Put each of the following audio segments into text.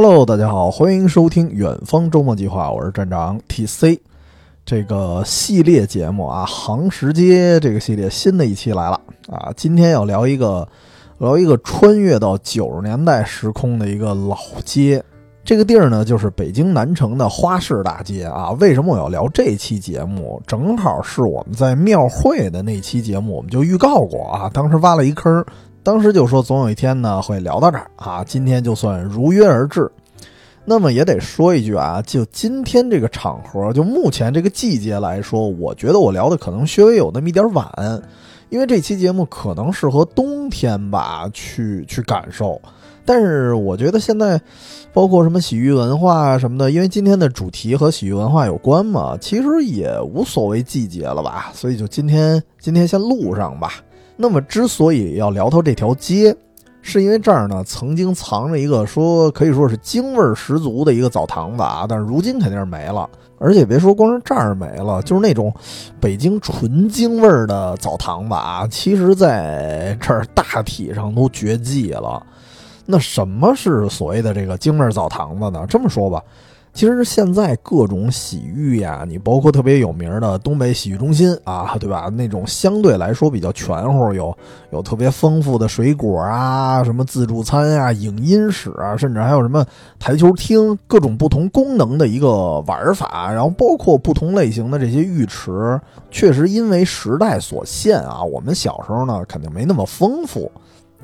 Hello，大家好，欢迎收听远方周末计划，我是站长 TC。这个系列节目啊，杭石街这个系列新的一期来了啊，今天要聊一个聊一个穿越到九十年代时空的一个老街。这个地儿呢，就是北京南城的花市大街啊。为什么我要聊这期节目？正好是我们在庙会的那期节目，我们就预告过啊，当时挖了一坑。当时就说总有一天呢会聊到这儿啊，今天就算如约而至。那么也得说一句啊，就今天这个场合，就目前这个季节来说，我觉得我聊的可能稍微有那么一点晚，因为这期节目可能适合冬天吧去去感受。但是我觉得现在，包括什么洗浴文化什么的，因为今天的主题和洗浴文化有关嘛，其实也无所谓季节了吧，所以就今天今天先录上吧。那么，之所以要聊到这条街，是因为这儿呢曾经藏着一个说可以说是京味儿十足的一个澡堂子啊，但是如今肯定是没了。而且别说光是这儿没了，就是那种北京纯京味儿的澡堂子啊，其实在这儿大体上都绝迹了。那什么是所谓的这个京味儿澡堂子呢？这么说吧。其实现在各种洗浴呀，你包括特别有名的东北洗浴中心啊，对吧？那种相对来说比较全乎，有有特别丰富的水果啊，什么自助餐啊、影音室啊，甚至还有什么台球厅，各种不同功能的一个玩法。然后包括不同类型的这些浴池，确实因为时代所限啊，我们小时候呢肯定没那么丰富。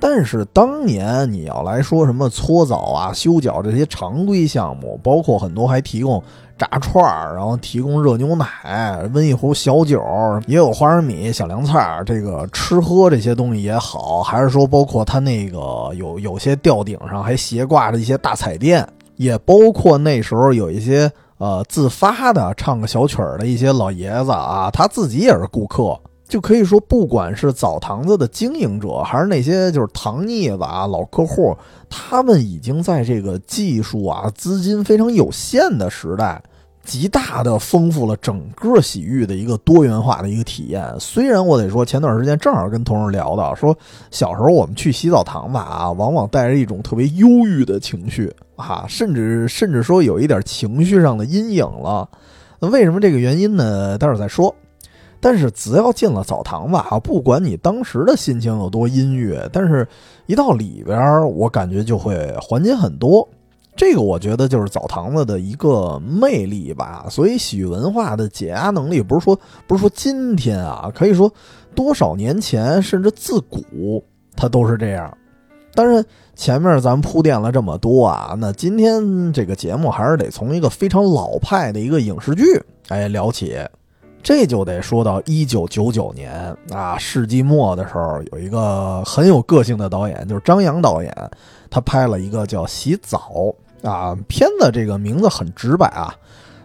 但是当年你要来说什么搓澡啊、修脚这些常规项目，包括很多还提供炸串儿，然后提供热牛奶、温一壶小酒，也有花生米、小凉菜这个吃喝这些东西也好，还是说包括他那个有有些吊顶上还斜挂着一些大彩电，也包括那时候有一些呃自发的唱个小曲儿的一些老爷子啊，他自己也是顾客。就可以说，不管是澡堂子的经营者，还是那些就是糖腻子啊、老客户，他们已经在这个技术啊、资金非常有限的时代，极大的丰富了整个洗浴的一个多元化的一个体验。虽然我得说，前段时间正好跟同事聊到，说小时候我们去洗澡堂子啊，往往带着一种特别忧郁的情绪啊，甚至甚至说有一点情绪上的阴影了。那为什么这个原因呢？待会儿再说。但是只要进了澡堂子啊，不管你当时的心情有多阴郁，但是一到里边，我感觉就会缓解很多。这个我觉得就是澡堂子的一个魅力吧。所以洗浴文化的解压能力，不是说不是说今天啊，可以说多少年前，甚至自古它都是这样。当然，前面咱们铺垫了这么多啊，那今天这个节目还是得从一个非常老派的一个影视剧哎聊起。这就得说到一九九九年啊，世纪末的时候，有一个很有个性的导演，就是张扬导演，他拍了一个叫《洗澡》啊，片子这个名字很直白啊，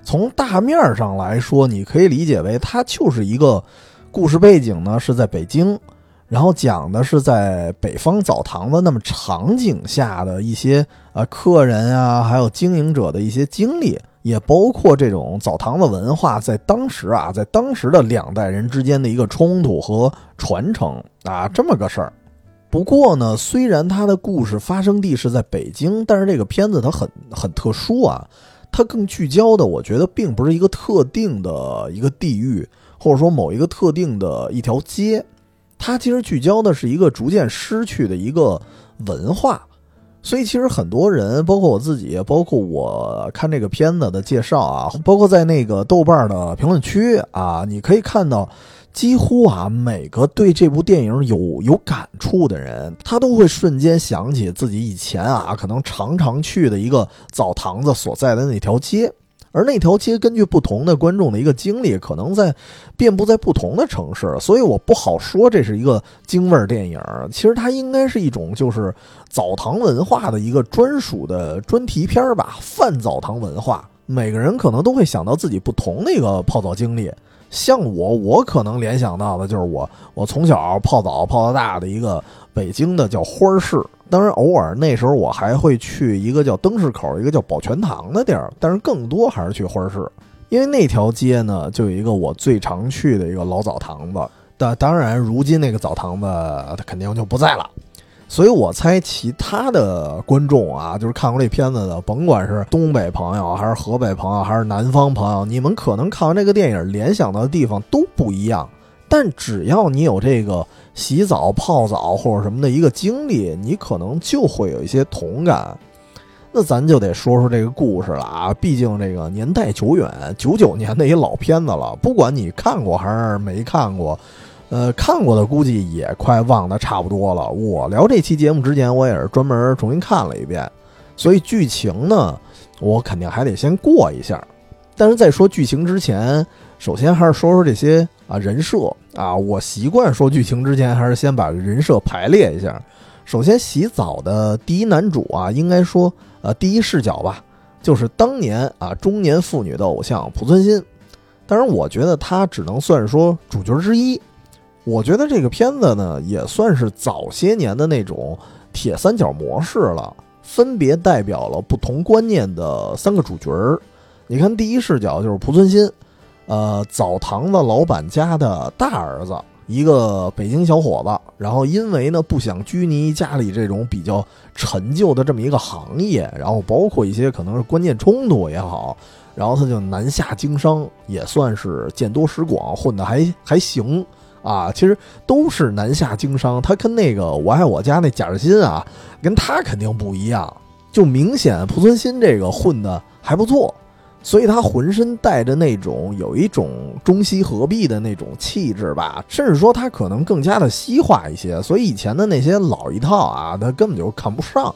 从大面上来说，你可以理解为它就是一个故事背景呢是在北京，然后讲的是在北方澡堂子那么场景下的一些啊客人啊，还有经营者的一些经历。也包括这种澡堂子文化在当时啊，在当时的两代人之间的一个冲突和传承啊，这么个事儿。不过呢，虽然它的故事发生地是在北京，但是这个片子它很很特殊啊，它更聚焦的，我觉得并不是一个特定的一个地域，或者说某一个特定的一条街，它其实聚焦的是一个逐渐失去的一个文化。所以，其实很多人，包括我自己，包括我看这个片子的介绍啊，包括在那个豆瓣的评论区啊，你可以看到，几乎啊每个对这部电影有有感触的人，他都会瞬间想起自己以前啊可能常常去的一个澡堂子所在的那条街。而那条街根据不同的观众的一个经历，可能在遍布在不同的城市，所以我不好说这是一个京味儿电影。其实它应该是一种就是澡堂文化的一个专属的专题片儿吧，泛澡堂文化。每个人可能都会想到自己不同的一个泡澡经历。像我，我可能联想到的就是我我从小泡澡泡到大的一个北京的叫花市。当然，偶尔那时候我还会去一个叫灯市口、一个叫宝泉堂的地儿，但是更多还是去花市，因为那条街呢就有一个我最常去的一个老澡堂子。但当然，如今那个澡堂子它肯定就不在了。所以我猜其他的观众啊，就是看过这片子的，甭管是东北朋友，还是河北朋友，还是南方朋友，你们可能看完这个电影联想到的地方都不一样。但只要你有这个洗澡、泡澡或者什么的一个经历，你可能就会有一些同感。那咱就得说说这个故事了啊，毕竟这个年代久远，九九年的一老片子了，不管你看过还是没看过。呃，看过的估计也快忘得差不多了。我聊这期节目之前，我也是专门重新看了一遍，所以剧情呢，我肯定还得先过一下。但是在说剧情之前，首先还是说说这些啊人设啊。我习惯说剧情之前，还是先把人设排列一下。首先，洗澡的第一男主啊，应该说呃第一视角吧，就是当年啊中年妇女的偶像濮存昕。当然，我觉得他只能算是说主角之一。我觉得这个片子呢，也算是早些年的那种铁三角模式了，分别代表了不同观念的三个主角儿。你看，第一视角就是濮存昕，呃，澡堂子老板家的大儿子，一个北京小伙子。然后因为呢不想拘泥家里这种比较陈旧的这么一个行业，然后包括一些可能是观念冲突也好，然后他就南下经商，也算是见多识广，混得还还行。啊，其实都是南下经商，他跟那个我爱我家那贾志新啊，跟他肯定不一样，就明显濮存昕这个混的还不错，所以他浑身带着那种有一种中西合璧的那种气质吧，甚至说他可能更加的西化一些，所以以前的那些老一套啊，他根本就看不上。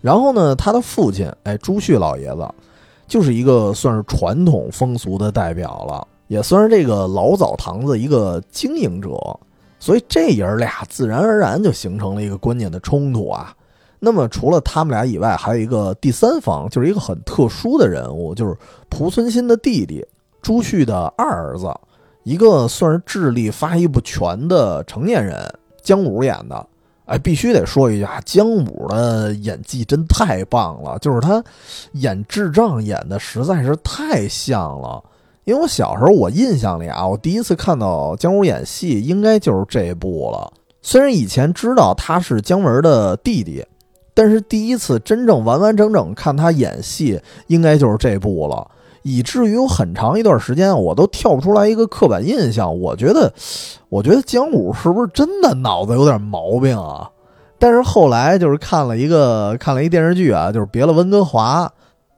然后呢，他的父亲哎朱旭老爷子，就是一个算是传统风俗的代表了。也算是这个老澡堂子一个经营者，所以这爷俩自然而然就形成了一个观念的冲突啊。那么除了他们俩以外，还有一个第三方，就是一个很特殊的人物，就是濮存昕的弟弟朱旭的二儿子，一个算是智力发育不全的成年人，姜武演的。哎，必须得说一句啊，姜武的演技真太棒了，就是他演智障演的实在是太像了。因为我小时候，我印象里啊，我第一次看到姜武演戏，应该就是这部了。虽然以前知道他是姜文的弟弟，但是第一次真正完完整整看他演戏，应该就是这部了。以至于有很长一段时间，我都跳不出来一个刻板印象。我觉得，我觉得姜武是不是真的脑子有点毛病啊？但是后来就是看了一个看了一电视剧啊，就是《别了，温哥华》。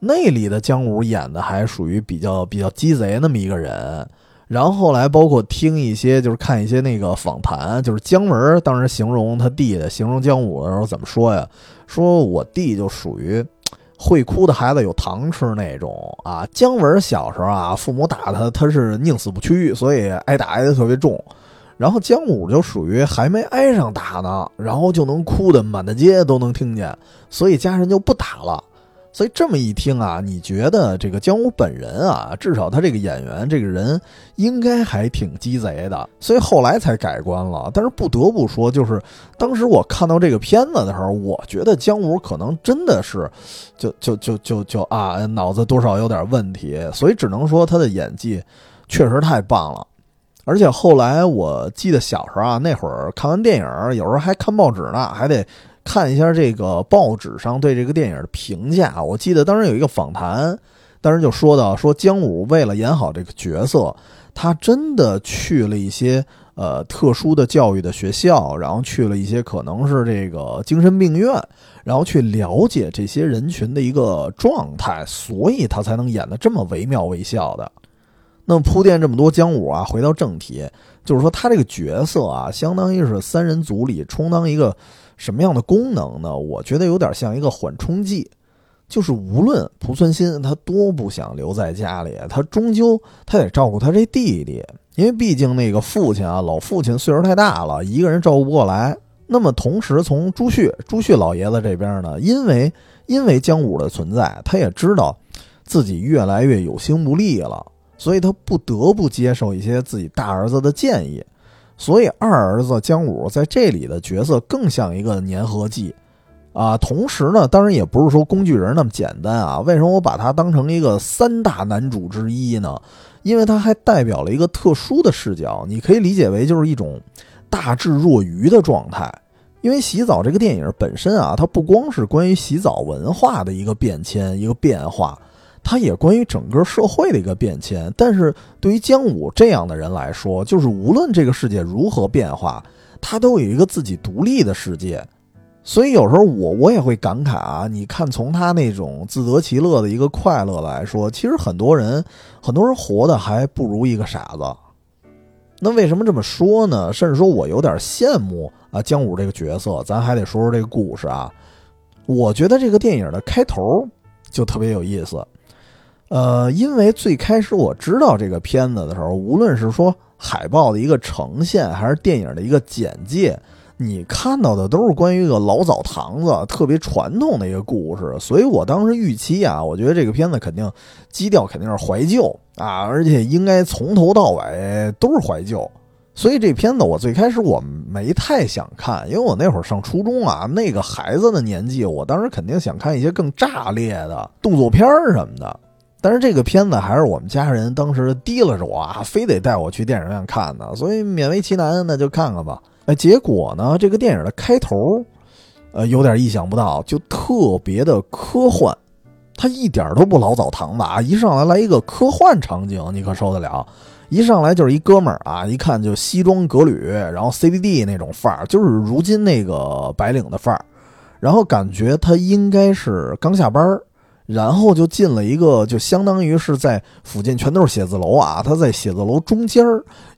那里的姜武演的还属于比较比较鸡贼那么一个人，然后后来包括听一些就是看一些那个访谈，就是姜文当时形容他弟弟，形容姜武的时候怎么说呀？说我弟就属于会哭的孩子有糖吃那种啊。姜文小时候啊，父母打他，他是宁死不屈，所以挨打挨得特别重。然后姜武就属于还没挨上打呢，然后就能哭的满大街都能听见，所以家人就不打了。所以这么一听啊，你觉得这个姜武本人啊，至少他这个演员这个人应该还挺鸡贼的，所以后来才改观了。但是不得不说，就是当时我看到这个片子的时候，我觉得姜武可能真的是，就就就就就啊，脑子多少有点问题。所以只能说他的演技确实太棒了。而且后来我记得小时候啊，那会儿看完电影，有时候还看报纸呢，还得。看一下这个报纸上对这个电影的评价，我记得当时有一个访谈，当时就说到说姜武为了演好这个角色，他真的去了一些呃特殊的教育的学校，然后去了一些可能是这个精神病院，然后去了解这些人群的一个状态，所以他才能演得这么惟妙惟肖的。那么铺垫这么多，姜武啊，回到正题，就是说他这个角色啊，相当于是三人组里充当一个。什么样的功能呢？我觉得有点像一个缓冲剂，就是无论濮存昕他多不想留在家里，他终究他得照顾他这弟弟，因为毕竟那个父亲啊，老父亲岁数太大了，一个人照顾不过来。那么同时，从朱旭朱旭老爷子这边呢，因为因为姜武的存在，他也知道自己越来越有心无力了，所以他不得不接受一些自己大儿子的建议。所以二儿子姜武在这里的角色更像一个粘合剂，啊，同时呢，当然也不是说工具人那么简单啊。为什么我把他当成一个三大男主之一呢？因为他还代表了一个特殊的视角，你可以理解为就是一种大智若愚的状态。因为洗澡这个电影本身啊，它不光是关于洗澡文化的一个变迁、一个变化，它也关于整个社会的一个变迁。但是对于姜武这样的人来说，就是无论这个世界如何变化，他都有一个自己独立的世界。所以有时候我我也会感慨啊，你看从他那种自得其乐的一个快乐来说，其实很多人很多人活的还不如一个傻子。那为什么这么说呢？甚至说我有点羡慕啊姜武这个角色。咱还得说说这个故事啊。我觉得这个电影的开头就特别有意思。呃，因为最开始我知道这个片子的时候，无论是说海报的一个呈现，还是电影的一个简介。你看到的都是关于一个老澡堂子特别传统的一个故事，所以我当时预期啊，我觉得这个片子肯定基调肯定是怀旧啊，而且应该从头到尾都是怀旧。所以这片子我最开始我没太想看，因为我那会上初中啊，那个孩子的年纪，我当时肯定想看一些更炸裂的动作片儿什么的。但是这个片子还是我们家人当时提拉着我啊，非得带我去电影院看的，所以勉为其难，那就看看吧。哎，结果呢？这个电影的开头，呃，有点意想不到，就特别的科幻，它一点都不老澡堂子啊！一上来来一个科幻场景，你可受得了？一上来就是一哥们儿啊，一看就西装革履，然后 CBD 那种范儿，就是如今那个白领的范儿，然后感觉他应该是刚下班儿。然后就进了一个，就相当于是在附近全都是写字楼啊。他在写字楼中间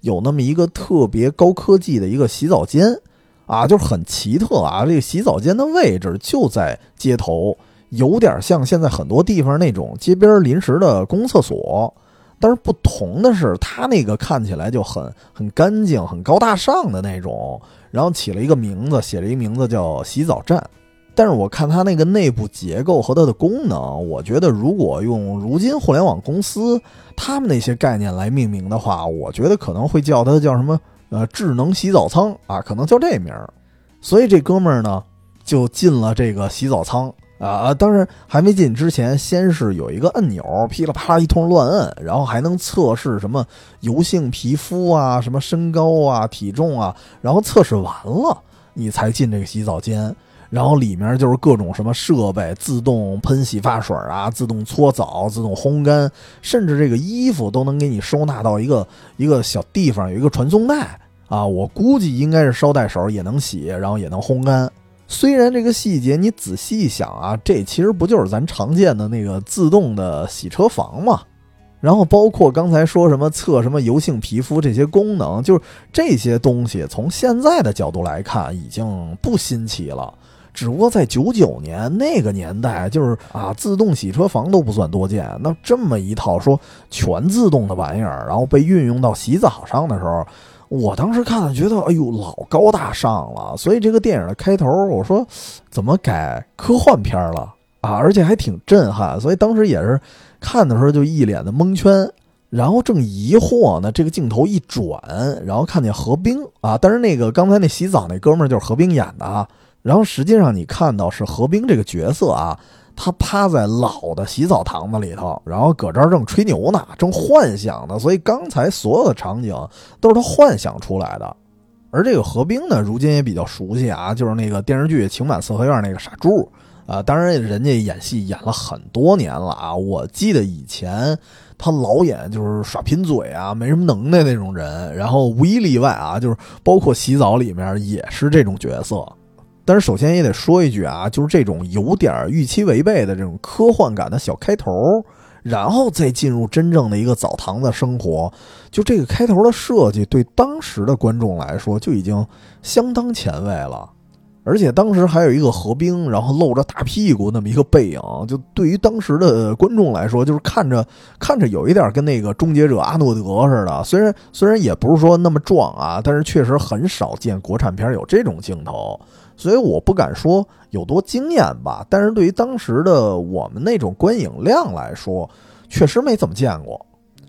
有那么一个特别高科技的一个洗澡间，啊，就是很奇特啊。这个洗澡间的位置就在街头，有点像现在很多地方那种街边临时的公厕所。但是不同的是，他那个看起来就很很干净、很高大上的那种。然后起了一个名字，写了一名字叫洗澡站。但是我看它那个内部结构和它的功能，我觉得如果用如今互联网公司他们那些概念来命名的话，我觉得可能会叫它叫什么呃智能洗澡舱啊，可能叫这名儿。所以这哥们儿呢就进了这个洗澡舱啊，当然还没进之前，先是有一个按钮，噼里啪啦一通乱摁，然后还能测试什么油性皮肤啊、什么身高啊、体重啊，然后测试完了你才进这个洗澡间。然后里面就是各种什么设备，自动喷洗发水啊，自动搓澡，自动烘干，甚至这个衣服都能给你收纳到一个一个小地方，有一个传送带啊。我估计应该是捎带手也能洗，然后也能烘干。虽然这个细节你仔细一想啊，这其实不就是咱常见的那个自动的洗车房吗？然后包括刚才说什么测什么油性皮肤这些功能，就是这些东西从现在的角度来看已经不新奇了。只不过在九九年那个年代，就是啊，自动洗车房都不算多见。那这么一套说全自动的玩意儿，然后被运用到洗澡上的时候，我当时看了觉得，哎呦，老高大上了。所以这个电影的开头，我说怎么改科幻片了啊？而且还挺震撼。所以当时也是看的时候就一脸的蒙圈。然后正疑惑呢，这个镜头一转，然后看见何冰啊，但是那个刚才那洗澡那哥们儿就是何冰演的啊。然后实际上你看到是何冰这个角色啊，他趴在老的洗澡堂子里头，然后搁这儿正吹牛呢，正幻想呢。所以刚才所有的场景都是他幻想出来的。而这个何冰呢，如今也比较熟悉啊，就是那个电视剧《情满四合院》那个傻柱啊。当然人家演戏演了很多年了啊。我记得以前他老演就是耍贫嘴啊，没什么能耐那种人。然后无一例外啊，就是包括洗澡里面也是这种角色。但是首先也得说一句啊，就是这种有点预期违背的这种科幻感的小开头，然后再进入真正的一个澡堂的生活，就这个开头的设计对当时的观众来说就已经相当前卫了。而且当时还有一个何冰，然后露着大屁股那么一个背影，就对于当时的观众来说，就是看着看着有一点跟那个终结者阿诺德似的。虽然虽然也不是说那么壮啊，但是确实很少见国产片有这种镜头。所以我不敢说有多惊艳吧，但是对于当时的我们那种观影量来说，确实没怎么见过。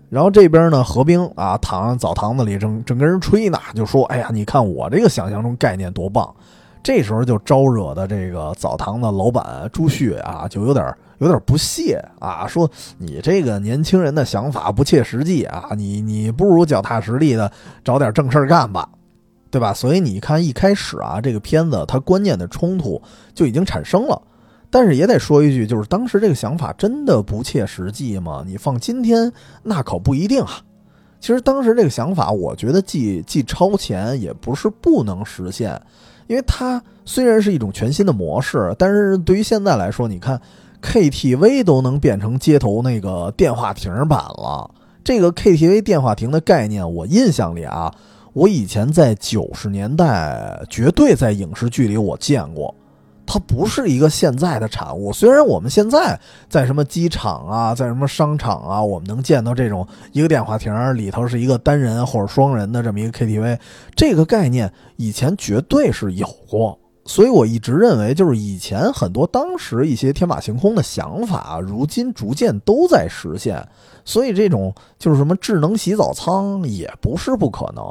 然后这边呢，何冰啊躺在澡堂子里，正 正跟人吹呢，就说：“哎呀，你看我这个想象中概念多棒。”这时候就招惹的这个澡堂的老板朱旭啊，就有点有点不屑啊，说：“你这个年轻人的想法不切实际啊，你你不如脚踏实地的找点正事干吧。”对吧？所以你看一开始啊，这个片子它观念的冲突就已经产生了。但是也得说一句，就是当时这个想法真的不切实际吗？你放今天那可不一定啊。其实当时这个想法，我觉得既既超前，也不是不能实现，因为它虽然是一种全新的模式，但是对于现在来说，你看 KTV 都能变成街头那个电话亭版了。这个 KTV 电话亭的概念，我印象里啊，我以前在九十年代绝对在影视剧里我见过。它不是一个现在的产物。虽然我们现在在什么机场啊，在什么商场啊，我们能见到这种一个电话亭里头是一个单人或者双人的这么一个 KTV，这个概念以前绝对是有过。所以我一直认为，就是以前很多当时一些天马行空的想法，如今逐渐都在实现。所以这种就是什么智能洗澡舱也不是不可能。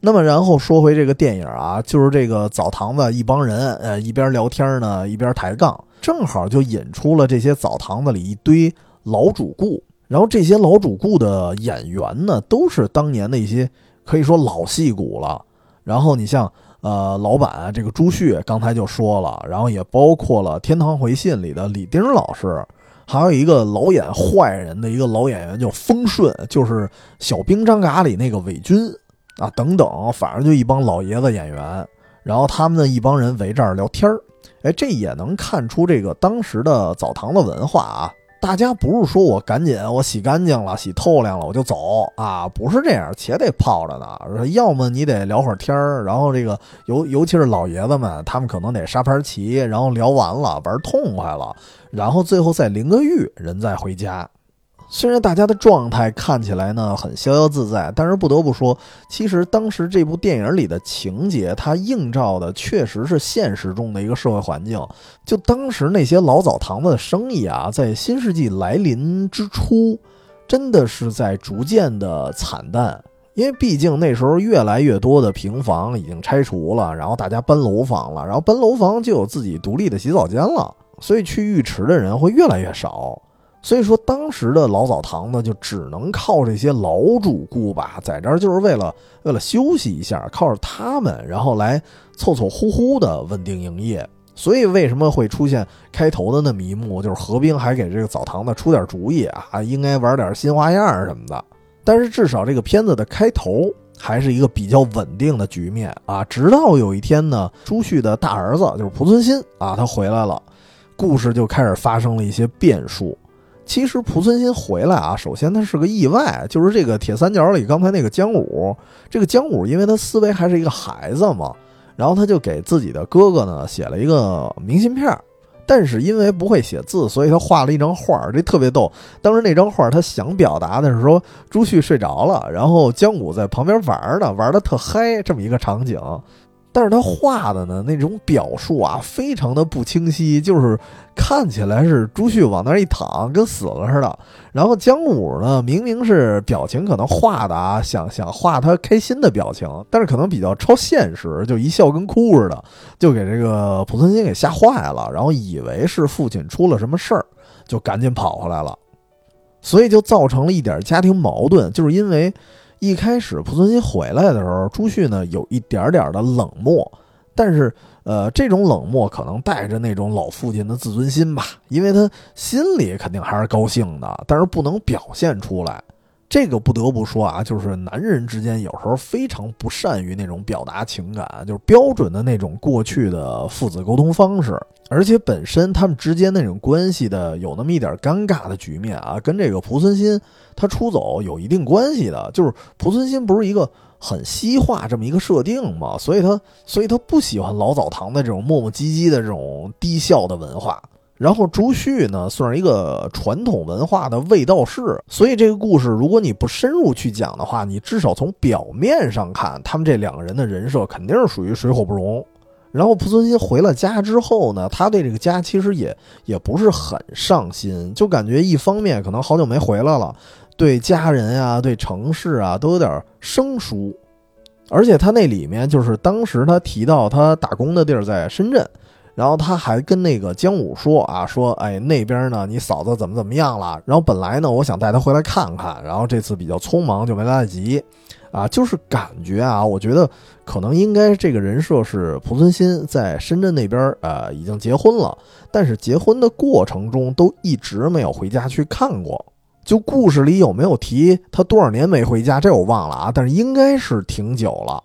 那么，然后说回这个电影啊，就是这个澡堂子一帮人，呃，一边聊天呢，一边抬杠，正好就引出了这些澡堂子里一堆老主顾。然后这些老主顾的演员呢，都是当年的一些可以说老戏骨了。然后你像呃，老板这个朱旭刚才就说了，然后也包括了《天堂回信》里的李丁老师，还有一个老演坏人的一个老演员叫丰顺，就是《小兵张嘎》里那个伪军。啊，等等，反正就一帮老爷子演员，然后他们的一帮人围这儿聊天儿，哎，这也能看出这个当时的澡堂的文化啊。大家不是说我赶紧我洗干净了、洗透亮了我就走啊，不是这样，且得泡着呢。要么你得聊会儿天儿，然后这个尤尤其是老爷子们，他们可能得沙盘棋，然后聊完了玩痛快了，然后最后再淋个浴，人再回家。虽然大家的状态看起来呢很逍遥自在，但是不得不说，其实当时这部电影里的情节，它映照的确实是现实中的一个社会环境。就当时那些老澡堂子的生意啊，在新世纪来临之初，真的是在逐渐的惨淡。因为毕竟那时候越来越多的平房已经拆除了，然后大家搬楼房了，然后搬楼房就有自己独立的洗澡间了，所以去浴池的人会越来越少。所以说，当时的老澡堂呢，就只能靠这些老主顾吧，在这儿就是为了为了休息一下，靠着他们，然后来凑凑呼呼的稳定营业。所以为什么会出现开头的那么一幕，就是何冰还给这个澡堂子出点主意啊，应该玩点新花样什么的。但是至少这个片子的开头还是一个比较稳定的局面啊，直到有一天呢，朱旭的大儿子就是濮存昕啊，他回来了，故事就开始发生了一些变数。其实濮存昕回来啊，首先他是个意外，就是这个铁三角里刚才那个姜武，这个姜武因为他思维还是一个孩子嘛，然后他就给自己的哥哥呢写了一个明信片，但是因为不会写字，所以他画了一张画，这特别逗。当时那张画他想表达的是说朱旭睡着了，然后姜武在旁边玩呢，玩的特嗨，这么一个场景。但是他画的呢，那种表述啊，非常的不清晰，就是看起来是朱旭往那儿一躺，跟死了似的。然后姜武呢，明明是表情可能画的啊，想想画他开心的表情，但是可能比较超现实，就一笑跟哭似的，就给这个濮存昕给吓坏了，然后以为是父亲出了什么事儿，就赶紧跑回来了，所以就造成了一点家庭矛盾，就是因为。一开始濮存昕回来的时候，朱旭呢有一点点的冷漠，但是呃，这种冷漠可能带着那种老父亲的自尊心吧，因为他心里肯定还是高兴的，但是不能表现出来。这个不得不说啊，就是男人之间有时候非常不善于那种表达情感，就是标准的那种过去的父子沟通方式，而且本身他们之间那种关系的有那么一点尴尬的局面啊，跟这个濮存昕他出走有一定关系的。就是濮存昕不是一个很西化这么一个设定嘛，所以他所以他不喜欢老澡堂的这种磨磨唧唧的这种低效的文化。然后朱旭呢，算是一个传统文化的卫道士，所以这个故事如果你不深入去讲的话，你至少从表面上看，他们这两个人的人设肯定是属于水火不容。然后濮存昕回了家之后呢，他对这个家其实也也不是很上心，就感觉一方面可能好久没回来了，对家人啊、对城市啊都有点生疏，而且他那里面就是当时他提到他打工的地儿在深圳。然后他还跟那个姜武说啊，说哎那边呢，你嫂子怎么怎么样了？然后本来呢，我想带她回来看看，然后这次比较匆忙就没来得及。啊，就是感觉啊，我觉得可能应该这个人设是濮存昕在深圳那边呃已经结婚了，但是结婚的过程中都一直没有回家去看过。就故事里有没有提他多少年没回家，这我忘了啊，但是应该是挺久了。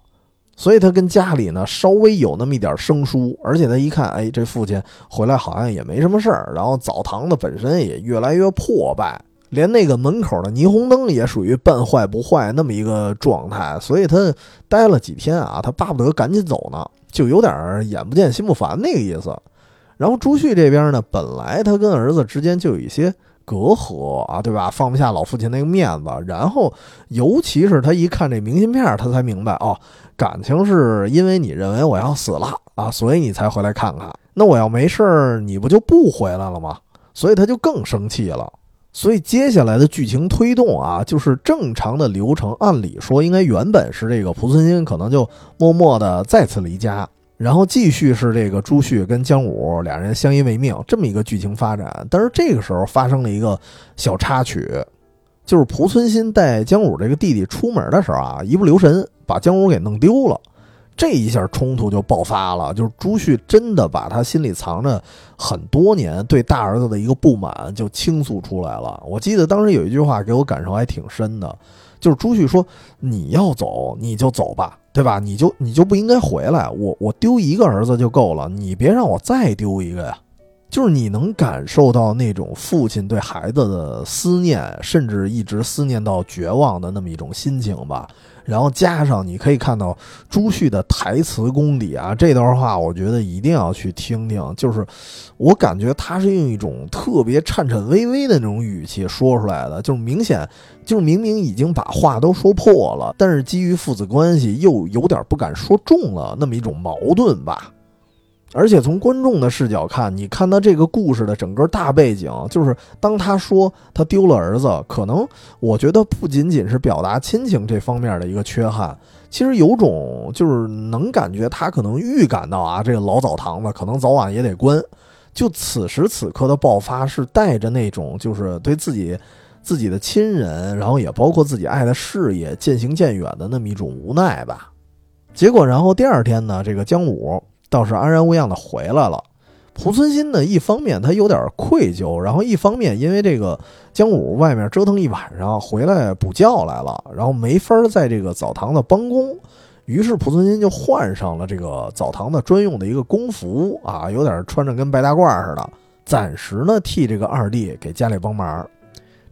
所以他跟家里呢稍微有那么一点生疏，而且他一看，哎，这父亲回来好像也没什么事儿，然后澡堂子本身也越来越破败。连那个门口的霓虹灯也属于半坏不坏那么一个状态，所以他待了几天啊，他巴不得赶紧走呢，就有点眼不见心不烦那个意思。然后朱旭这边呢，本来他跟儿子之间就有一些隔阂啊，对吧？放不下老父亲那个面子。然后尤其是他一看这明信片，他才明白哦，感情是因为你认为我要死了啊，所以你才回来看看。那我要没事儿，你不就不回来了吗？所以他就更生气了。所以接下来的剧情推动啊，就是正常的流程。按理说，应该原本是这个濮存昕可能就默默的再次离家，然后继续是这个朱旭跟姜武俩人相依为命这么一个剧情发展。但是这个时候发生了一个小插曲，就是濮存昕带姜武这个弟弟出门的时候啊，一不留神把姜武给弄丢了。这一下冲突就爆发了，就是朱旭真的把他心里藏着很多年对大儿子的一个不满就倾诉出来了。我记得当时有一句话给我感受还挺深的，就是朱旭说：“你要走你就走吧，对吧？你就你就不应该回来。我我丢一个儿子就够了，你别让我再丢一个呀。”就是你能感受到那种父亲对孩子的思念，甚至一直思念到绝望的那么一种心情吧。然后加上你可以看到朱旭的台词功底啊，这段话我觉得一定要去听听。就是我感觉他是用一种特别颤颤巍巍的那种语气说出来的，就是明显就是明明已经把话都说破了，但是基于父子关系又有点不敢说重了，那么一种矛盾吧。而且从观众的视角看，你看到这个故事的整个大背景，就是当他说他丢了儿子，可能我觉得不仅仅是表达亲情这方面的一个缺憾，其实有种就是能感觉他可能预感到啊，这个老澡堂子可能早晚也得关。就此时此刻的爆发，是带着那种就是对自己自己的亲人，然后也包括自己爱的事业渐行渐远的那么一种无奈吧。结果，然后第二天呢，这个姜武。倒是安然无恙的回来了。濮存昕呢，一方面他有点愧疚，然后一方面因为这个姜武外面折腾一晚上，回来补觉来了，然后没法在这个澡堂子帮工，于是濮存昕就换上了这个澡堂子专用的一个工服啊，有点穿着跟白大褂似的，暂时呢替这个二弟给家里帮忙。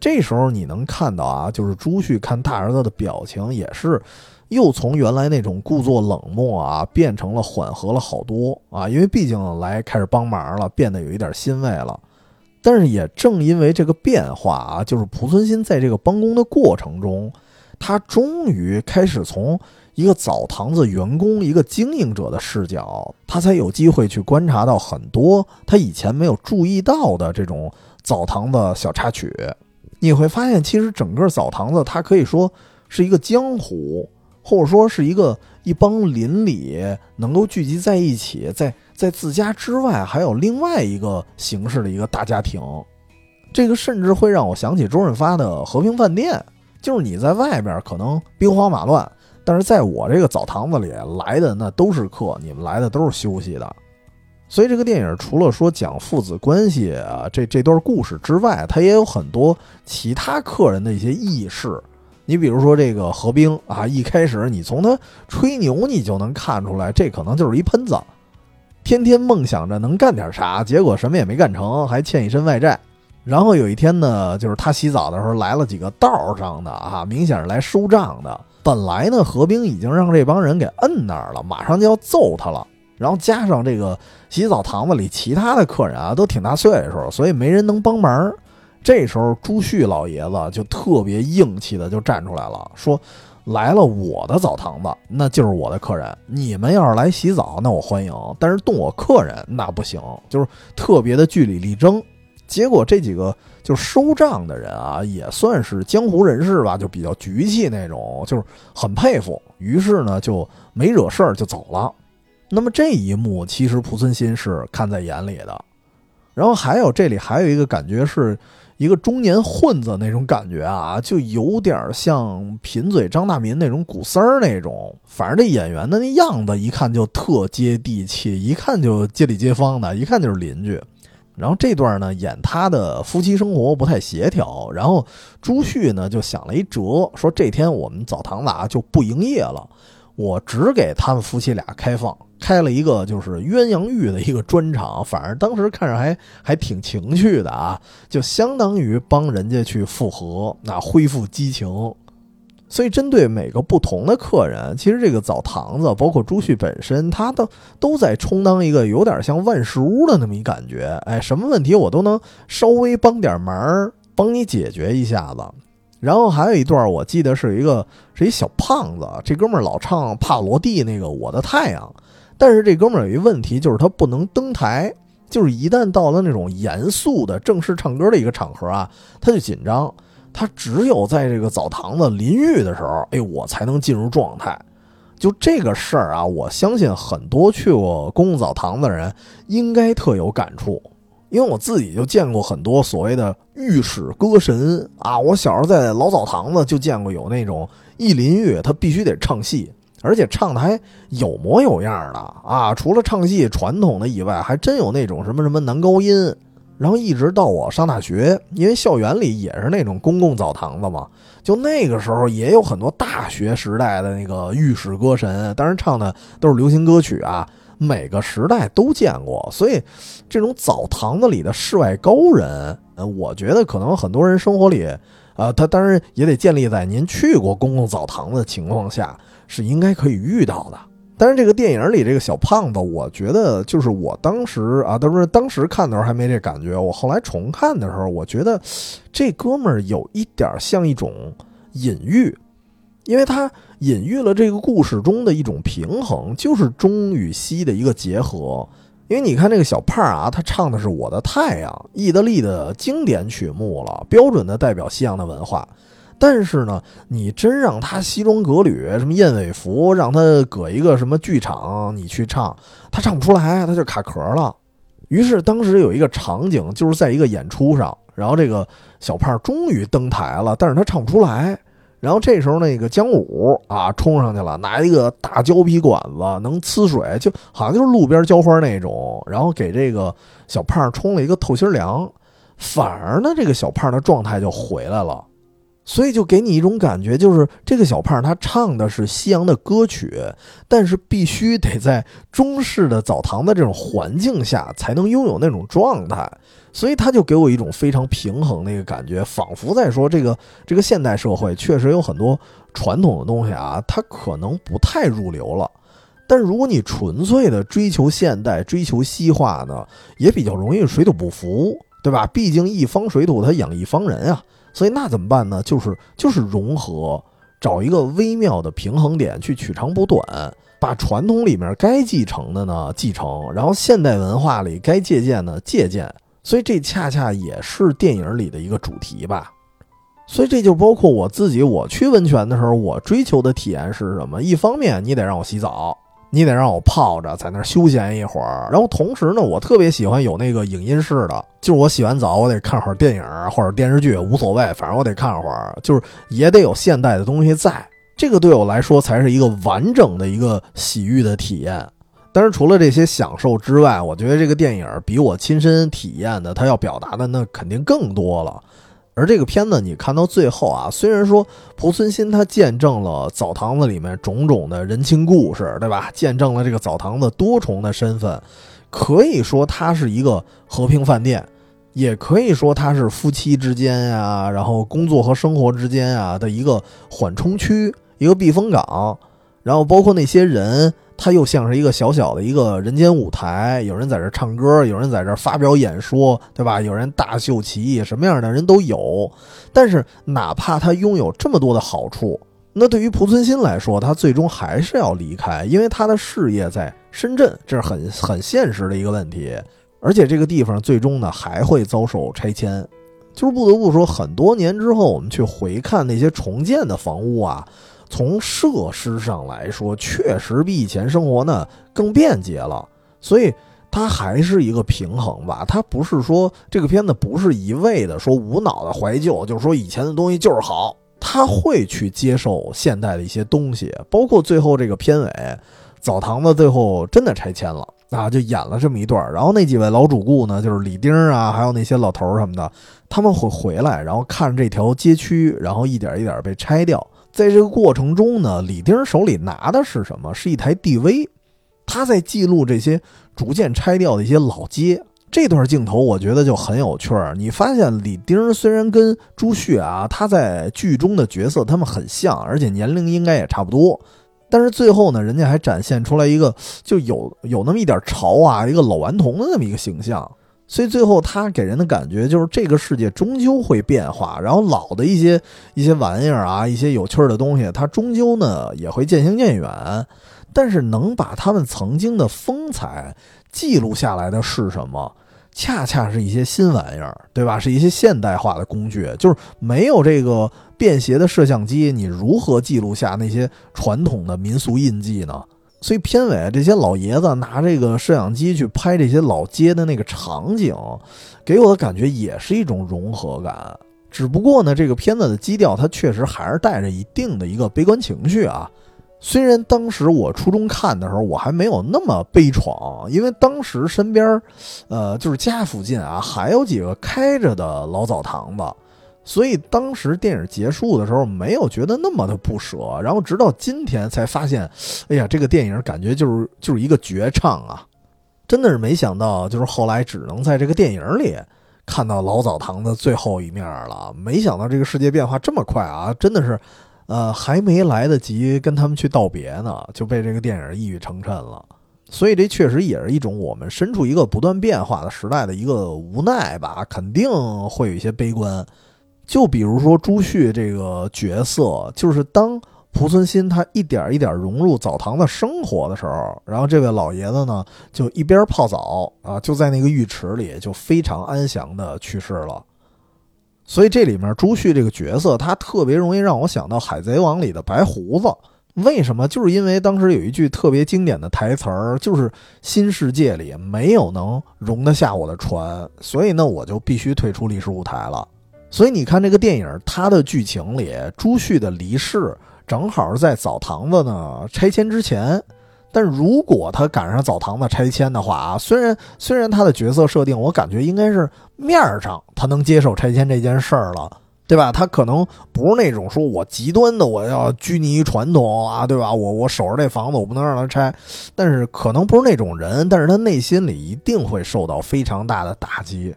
这时候你能看到啊，就是朱旭看大儿子的表情也是。又从原来那种故作冷漠啊，变成了缓和了好多啊，因为毕竟来开始帮忙了，变得有一点欣慰了。但是也正因为这个变化啊，就是濮存昕在这个帮工的过程中，他终于开始从一个澡堂子员工、一个经营者的视角，他才有机会去观察到很多他以前没有注意到的这种澡堂的小插曲。你会发现，其实整个澡堂子它可以说是一个江湖。或者说是一个一帮邻里能够聚集在一起，在在自家之外还有另外一个形式的一个大家庭，这个甚至会让我想起周润发的和平饭店，就是你在外边可能兵荒马乱，但是在我这个澡堂子里来的那都是客，你们来的都是休息的，所以这个电影除了说讲父子关系啊这这段故事之外，它也有很多其他客人的一些轶事。你比如说这个何冰啊，一开始你从他吹牛，你就能看出来，这可能就是一喷子，天天梦想着能干点啥，结果什么也没干成，还欠一身外债。然后有一天呢，就是他洗澡的时候来了几个道上的啊，明显是来收账的。本来呢，何冰已经让这帮人给摁那儿了，马上就要揍他了。然后加上这个洗澡堂子里其他的客人啊，都挺大岁数，所以没人能帮忙。这时候，朱旭老爷子就特别硬气的就站出来了，说：“来了我的澡堂子，那就是我的客人。你们要是来洗澡，那我欢迎；但是动我客人，那不行。”就是特别的据理力争。结果这几个就收账的人啊，也算是江湖人士吧，就比较局气那种，就是很佩服。于是呢，就没惹事儿就走了。那么这一幕，其实濮存昕是看在眼里的。然后还有这里还有一个感觉是。一个中年混子那种感觉啊，就有点像贫嘴张大民那种古三儿那种。反正这演员的那样子，一看就特接地气，一看就街里街坊的，一看就是邻居。然后这段呢，演他的夫妻生活不太协调。然后朱旭呢就想了一辙，说这天我们澡堂子啊就不营业了，我只给他们夫妻俩开放，开了一个就是鸳鸯浴的一个专场。反正当时看着还还挺情趣的啊，就相当于帮人家去复合，那恢复激情。所以，针对每个不同的客人，其实这个澡堂子，包括朱旭本身，他都都在充当一个有点像万事屋的那么一感觉。哎，什么问题我都能稍微帮点忙，帮你解决一下子。然后还有一段，我记得是一个是一小胖子，这哥们儿老唱帕罗蒂那个《我的太阳》，但是这哥们儿有一问题，就是他不能登台，就是一旦到了那种严肃的正式唱歌的一个场合啊，他就紧张。他只有在这个澡堂子淋浴的时候，哎，我才能进入状态。就这个事儿啊，我相信很多去过公共澡堂子的人应该特有感触，因为我自己就见过很多所谓的浴室歌神啊。我小时候在老澡堂子就见过有那种一淋浴他必须得唱戏，而且唱的还有模有样的啊。除了唱戏传统的以外，还真有那种什么什么男高音。然后一直到我上大学，因为校园里也是那种公共澡堂子嘛，就那个时候也有很多大学时代的那个浴室歌神，当然唱的都是流行歌曲啊，每个时代都见过。所以，这种澡堂子里的世外高人，呃，我觉得可能很多人生活里，呃，他当然也得建立在您去过公共澡堂子的情况下，是应该可以遇到的。但是这个电影里这个小胖子，我觉得就是我当时啊，都是当时看的时候还没这感觉。我后来重看的时候，我觉得这哥们儿有一点像一种隐喻，因为他隐喻了这个故事中的一种平衡，就是中与西的一个结合。因为你看这个小胖啊，他唱的是《我的太阳》，意大利的经典曲目了，标准的代表西洋的文化。但是呢，你真让他西装革履，什么燕尾服，让他搁一个什么剧场，你去唱，他唱不出来，他就卡壳了。于是当时有一个场景，就是在一个演出上，然后这个小胖终于登台了，但是他唱不出来。然后这时候那个姜武啊冲上去了，拿一个大胶皮管子，能呲水，就好像就是路边浇花那种，然后给这个小胖冲了一个透心凉，反而呢，这个小胖的状态就回来了。所以就给你一种感觉，就是这个小胖他唱的是西洋的歌曲，但是必须得在中式的澡堂的这种环境下才能拥有那种状态，所以他就给我一种非常平衡的一个感觉，仿佛在说这个这个现代社会确实有很多传统的东西啊，它可能不太入流了，但如果你纯粹的追求现代、追求西化呢，也比较容易水土不服，对吧？毕竟一方水土它养一方人啊。所以那怎么办呢？就是就是融合，找一个微妙的平衡点去取长补短，把传统里面该继承的呢继承，然后现代文化里该借鉴的借鉴。所以这恰恰也是电影里的一个主题吧。所以这就包括我自己，我去温泉的时候，我追求的体验是什么？一方面你得让我洗澡。你得让我泡着在那儿休闲一会儿，然后同时呢，我特别喜欢有那个影音室的，就是我洗完澡我得看会儿电影或者电视剧，无所谓，反正我得看会儿，就是也得有现代的东西在，这个对我来说才是一个完整的一个洗浴的体验。但是除了这些享受之外，我觉得这个电影比我亲身体验的，它要表达的那肯定更多了。而这个片子你看到最后啊，虽然说濮存昕他见证了澡堂子里面种种的人情故事，对吧？见证了这个澡堂子多重的身份，可以说它是一个和平饭店，也可以说它是夫妻之间呀，然后工作和生活之间啊的一个缓冲区，一个避风港，然后包括那些人。它又像是一个小小的一个人间舞台，有人在这唱歌，有人在这发表演说，对吧？有人大秀其艺，什么样的人都有。但是，哪怕他拥有这么多的好处，那对于濮存昕来说，他最终还是要离开，因为他的事业在深圳，这是很很现实的一个问题。而且，这个地方最终呢还会遭受拆迁。就是不得不说，很多年之后，我们去回看那些重建的房屋啊。从设施上来说，确实比以前生活呢更便捷了。所以，它还是一个平衡吧。它不是说这个片子不是一味的说无脑的怀旧，就是说以前的东西就是好。他会去接受现代的一些东西，包括最后这个片尾，澡堂子最后真的拆迁了啊，就演了这么一段。然后那几位老主顾呢，就是李丁啊，还有那些老头什么的，他们会回来，然后看这条街区，然后一点一点被拆掉。在这个过程中呢，李丁手里拿的是什么？是一台 DV，他在记录这些逐渐拆掉的一些老街。这段镜头我觉得就很有趣儿。你发现李丁虽然跟朱旭啊，他在剧中的角色他们很像，而且年龄应该也差不多，但是最后呢，人家还展现出来一个就有有那么一点潮啊，一个老顽童的那么一个形象。所以最后他给人的感觉就是这个世界终究会变化，然后老的一些一些玩意儿啊，一些有趣的东西，它终究呢也会渐行渐远。但是能把他们曾经的风采记录下来的是什么？恰恰是一些新玩意儿，对吧？是一些现代化的工具，就是没有这个便携的摄像机，你如何记录下那些传统的民俗印记呢？所以片尾这些老爷子拿这个摄像机去拍这些老街的那个场景，给我的感觉也是一种融合感。只不过呢，这个片子的基调它确实还是带着一定的一个悲观情绪啊。虽然当时我初中看的时候，我还没有那么悲怆，因为当时身边，呃，就是家附近啊，还有几个开着的老澡堂子，所以当时电影结束的时候，没有觉得那么的不舍。然后直到今天才发现，哎呀，这个电影感觉就是就是一个绝唱啊！真的是没想到，就是后来只能在这个电影里看到老澡堂的最后一面了。没想到这个世界变化这么快啊！真的是。呃，还没来得及跟他们去道别呢，就被这个电影一语成谶了。所以这确实也是一种我们身处一个不断变化的时代的一个无奈吧，肯定会有一些悲观。就比如说朱旭这个角色，就是当濮存昕他一点一点融入澡堂的生活的时候，然后这位老爷子呢，就一边泡澡啊，就在那个浴池里，就非常安详的去世了。所以这里面朱旭这个角色，他特别容易让我想到《海贼王》里的白胡子。为什么？就是因为当时有一句特别经典的台词儿，就是“新世界里没有能容得下我的船”，所以呢，我就必须退出历史舞台了。所以你看这个电影，它的剧情里，朱旭的离世正好是在澡堂子呢拆迁之前。但如果他赶上澡堂子拆迁的话啊，虽然虽然他的角色设定，我感觉应该是面上他能接受拆迁这件事儿了，对吧？他可能不是那种说我极端的我要拘泥于传统啊，对吧？我我守着这房子，我不能让他拆。但是可能不是那种人，但是他内心里一定会受到非常大的打击。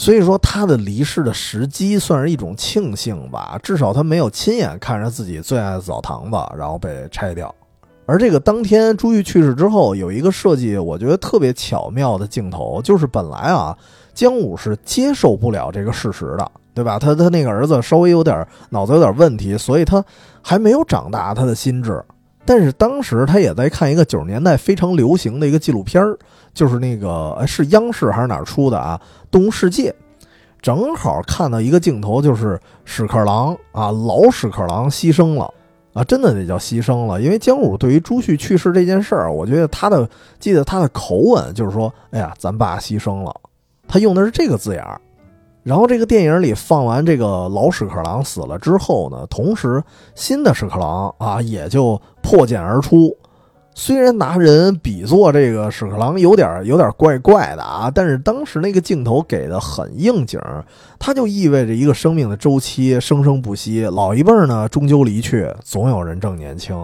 所以说他的离世的时机算是一种庆幸吧，至少他没有亲眼看着自己最爱的澡堂子然后被拆掉。而这个当天朱玉去世之后，有一个设计，我觉得特别巧妙的镜头，就是本来啊，姜武是接受不了这个事实的，对吧？他他那个儿子稍微有点脑子有点问题，所以他还没有长大他的心智。但是当时他也在看一个九十年代非常流行的一个纪录片儿，就是那个是央视还是哪儿出的啊，《动物世界》，正好看到一个镜头，就是屎壳郎啊，老屎壳郎牺牲了。啊，真的得叫牺牲了，因为姜武对于朱旭去世这件事儿，我觉得他的记得他的口吻就是说：“哎呀，咱爸牺牲了。”他用的是这个字眼儿。然后这个电影里放完这个老屎壳郎死了之后呢，同时新的屎壳郎啊也就破茧而出。虽然拿人比作这个屎壳郎有点有点怪怪的啊，但是当时那个镜头给的很应景，它就意味着一个生命的周期生生不息，老一辈呢终究离去，总有人正年轻。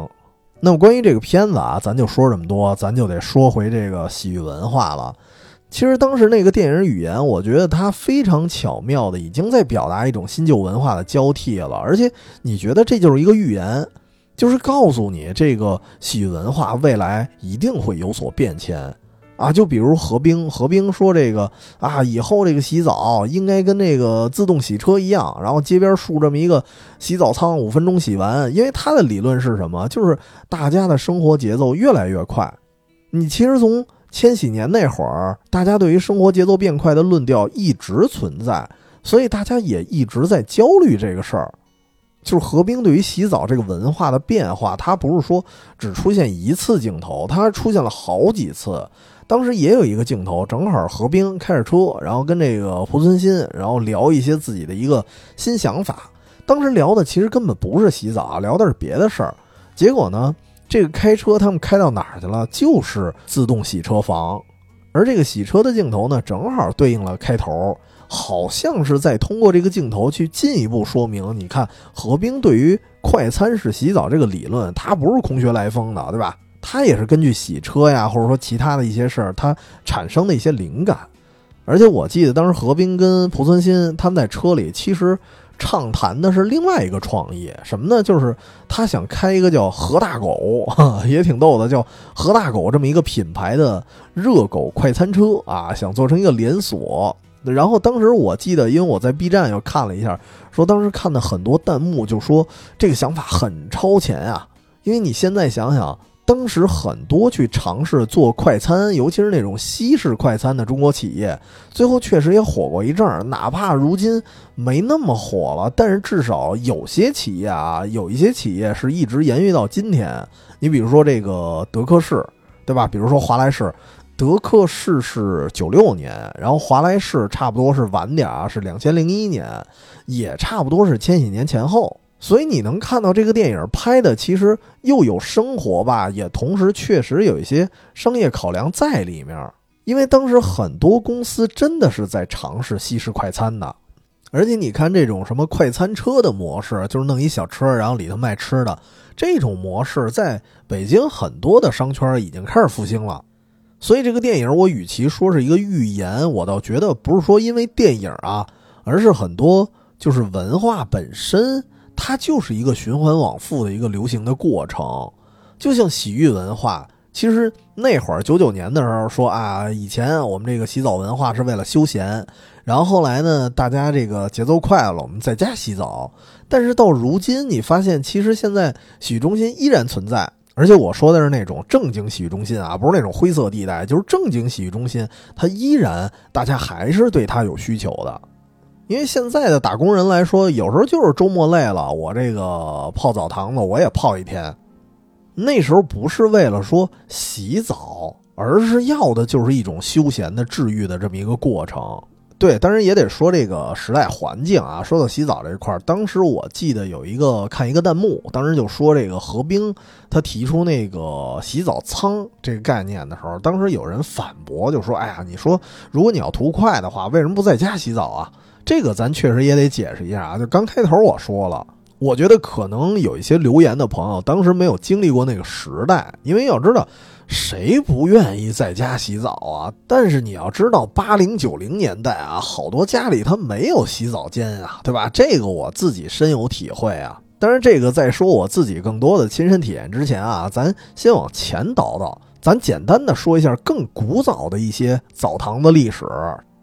那么关于这个片子啊，咱就说这么多，咱就得说回这个洗浴文化了。其实当时那个电影语言，我觉得它非常巧妙的已经在表达一种新旧文化的交替了，而且你觉得这就是一个预言。就是告诉你，这个洗浴文化未来一定会有所变迁，啊，就比如何冰，何冰说这个啊，以后这个洗澡应该跟那个自动洗车一样，然后街边竖这么一个洗澡仓，五分钟洗完。因为他的理论是什么？就是大家的生活节奏越来越快。你其实从千禧年那会儿，大家对于生活节奏变快的论调一直存在，所以大家也一直在焦虑这个事儿。就是何冰对于洗澡这个文化的变化，它不是说只出现一次镜头，它出现了好几次。当时也有一个镜头，正好何冰开着车，然后跟这个濮存昕，然后聊一些自己的一个新想法。当时聊的其实根本不是洗澡，聊的是别的事儿。结果呢，这个开车他们开到哪儿去了？就是自动洗车房。而这个洗车的镜头呢，正好对应了开头。好像是在通过这个镜头去进一步说明，你看何冰对于快餐式洗澡这个理论，它不是空穴来风的，对吧？它也是根据洗车呀，或者说其他的一些事儿，它产生的一些灵感。而且我记得当时何冰跟濮存昕他们在车里，其实畅谈的是另外一个创意，什么呢？就是他想开一个叫“何大狗”，也挺逗的，叫“何大狗”这么一个品牌的热狗快餐车啊，想做成一个连锁。然后当时我记得，因为我在 B 站又看了一下，说当时看的很多弹幕就说这个想法很超前啊。因为你现在想想，当时很多去尝试做快餐，尤其是那种西式快餐的中国企业，最后确实也火过一阵儿。哪怕如今没那么火了，但是至少有些企业啊，有一些企业是一直延续到今天。你比如说这个德克士，对吧？比如说华莱士。德克士是九六年，然后华莱士差不多是晚点啊，是两千零一年，也差不多是千禧年前后。所以你能看到这个电影拍的其实又有生活吧，也同时确实有一些商业考量在里面。因为当时很多公司真的是在尝试西式快餐的，而且你看这种什么快餐车的模式，就是弄一小车，然后里头卖吃的这种模式，在北京很多的商圈已经开始复兴了。所以这个电影，我与其说是一个预言，我倒觉得不是说因为电影啊，而是很多就是文化本身，它就是一个循环往复的一个流行的过程。就像洗浴文化，其实那会儿九九年的时候说啊，以前我们这个洗澡文化是为了休闲，然后后来呢，大家这个节奏快了，我们在家洗澡。但是到如今，你发现其实现在洗浴中心依然存在。而且我说的是那种正经洗浴中心啊，不是那种灰色地带，就是正经洗浴中心，它依然大家还是对它有需求的。因为现在的打工人来说，有时候就是周末累了，我这个泡澡堂子我也泡一天。那时候不是为了说洗澡，而是要的就是一种休闲的治愈的这么一个过程。对，当然也得说这个时代环境啊。说到洗澡这一块，当时我记得有一个看一个弹幕，当时就说这个何冰他提出那个洗澡舱这个概念的时候，当时有人反驳，就说：“哎呀，你说如果你要图快的话，为什么不在家洗澡啊？”这个咱确实也得解释一下啊。就刚开头我说了，我觉得可能有一些留言的朋友当时没有经历过那个时代，因为要知道。谁不愿意在家洗澡啊？但是你要知道，八零九零年代啊，好多家里他没有洗澡间啊，对吧？这个我自己深有体会啊。当然，这个在说我自己更多的亲身体验之前啊，咱先往前倒倒，咱简单的说一下更古早的一些澡堂的历史。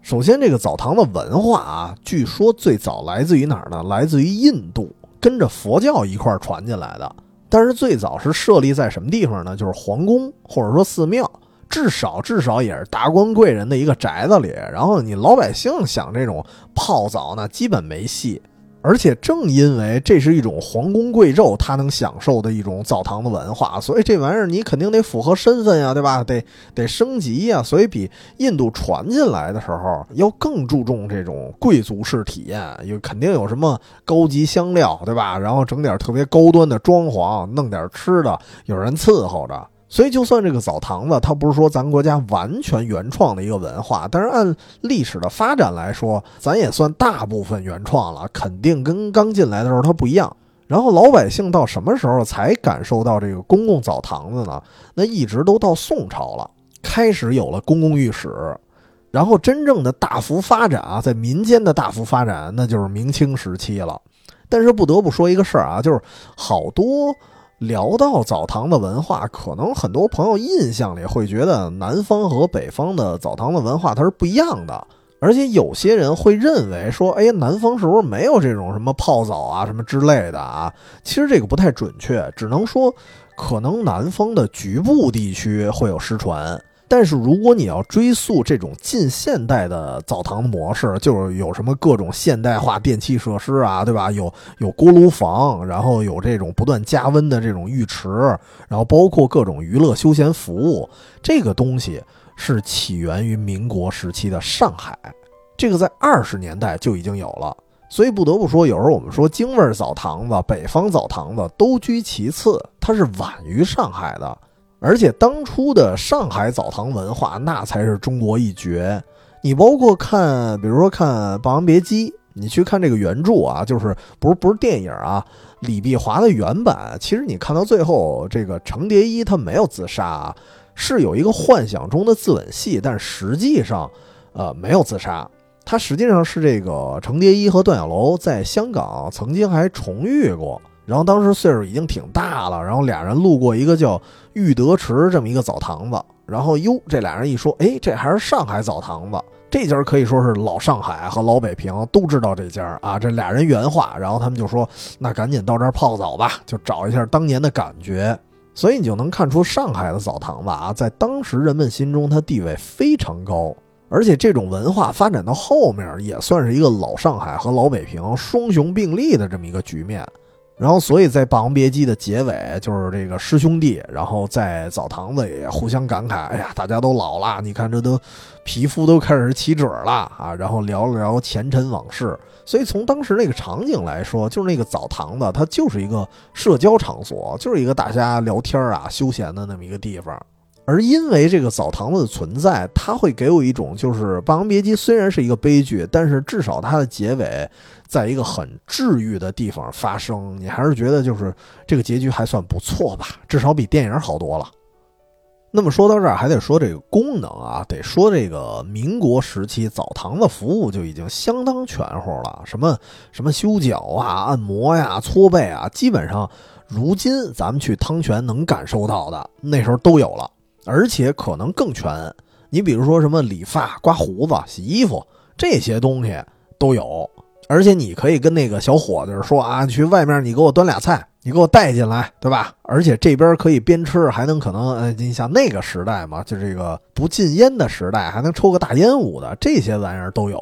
首先，这个澡堂的文化啊，据说最早来自于哪儿呢？来自于印度，跟着佛教一块儿传进来的。但是最早是设立在什么地方呢？就是皇宫或者说寺庙，至少至少也是达官贵人的一个宅子里。然后你老百姓想这种泡澡呢，基本没戏。而且正因为这是一种皇宫贵胄他能享受的一种澡堂的文化，所以这玩意儿你肯定得符合身份呀，对吧？得得升级呀，所以比印度传进来的时候要更注重这种贵族式体验，有肯定有什么高级香料，对吧？然后整点特别高端的装潢，弄点吃的，有人伺候着。所以，就算这个澡堂子，它不是说咱国家完全原创的一个文化，但是按历史的发展来说，咱也算大部分原创了。肯定跟刚进来的时候它不一样。然后老百姓到什么时候才感受到这个公共澡堂子呢？那一直都到宋朝了，开始有了公共浴室。然后真正的大幅发展啊，在民间的大幅发展，那就是明清时期了。但是不得不说一个事儿啊，就是好多。聊到澡堂的文化，可能很多朋友印象里会觉得南方和北方的澡堂的文化它是不一样的，而且有些人会认为说，哎，南方是不是没有这种什么泡澡啊什么之类的啊？其实这个不太准确，只能说可能南方的局部地区会有失传，但是如果你要追溯这种近现代的澡堂模式，就是有什么各种现代化电器设施啊，对吧？有有锅炉房，然后有这种不断加温的这种浴池，然后包括各种娱乐休闲服务，这个东西是起源于民国时期的上海，这个在二十年代就已经有了。所以不得不说，有时候我们说京味澡堂子、北方澡堂子都居其次，它是晚于上海的。而且当初的上海澡堂文化，那才是中国一绝。你包括看，比如说看《霸王别姬》，你去看这个原著啊，就是不是不是电影啊？李碧华的原版，其实你看到最后，这个程蝶衣他没有自杀，是有一个幻想中的自刎戏，但实际上，呃，没有自杀。他实际上是这个程蝶衣和段小楼在香港曾经还重遇过。然后当时岁数已经挺大了，然后俩人路过一个叫玉德池这么一个澡堂子，然后哟，这俩人一说，哎，这还是上海澡堂子，这家可以说是老上海和老北平都知道这家啊。这俩人原话，然后他们就说，那赶紧到这儿泡澡吧，就找一下当年的感觉。所以你就能看出上海的澡堂子啊，在当时人们心中它地位非常高，而且这种文化发展到后面也算是一个老上海和老北平双雄并立的这么一个局面。然后，所以在《霸王别姬》的结尾，就是这个师兄弟，然后在澡堂子里互相感慨：“哎呀，大家都老了，你看这都皮肤都开始起褶了啊！”然后聊了聊前尘往事。所以从当时那个场景来说，就是那个澡堂子，它就是一个社交场所，就是一个大家聊天啊、休闲的那么一个地方。而因为这个澡堂子的存在，它会给我一种，就是《霸王别姬》虽然是一个悲剧，但是至少它的结尾在一个很治愈的地方发生，你还是觉得就是这个结局还算不错吧，至少比电影好多了。那么说到这儿，还得说这个功能啊，得说这个民国时期澡堂的服务就已经相当全乎了，什么什么修脚啊、按摩呀、搓背啊，基本上如今咱们去汤泉能感受到的，那时候都有了。而且可能更全，你比如说什么理发、刮胡子、洗衣服这些东西都有，而且你可以跟那个小伙子说啊，去外面你给我端俩菜，你给我带进来，对吧？而且这边可以边吃还能可能，呃，你像那个时代嘛，就这个不禁烟的时代，还能抽个大烟雾的，这些玩意儿都有，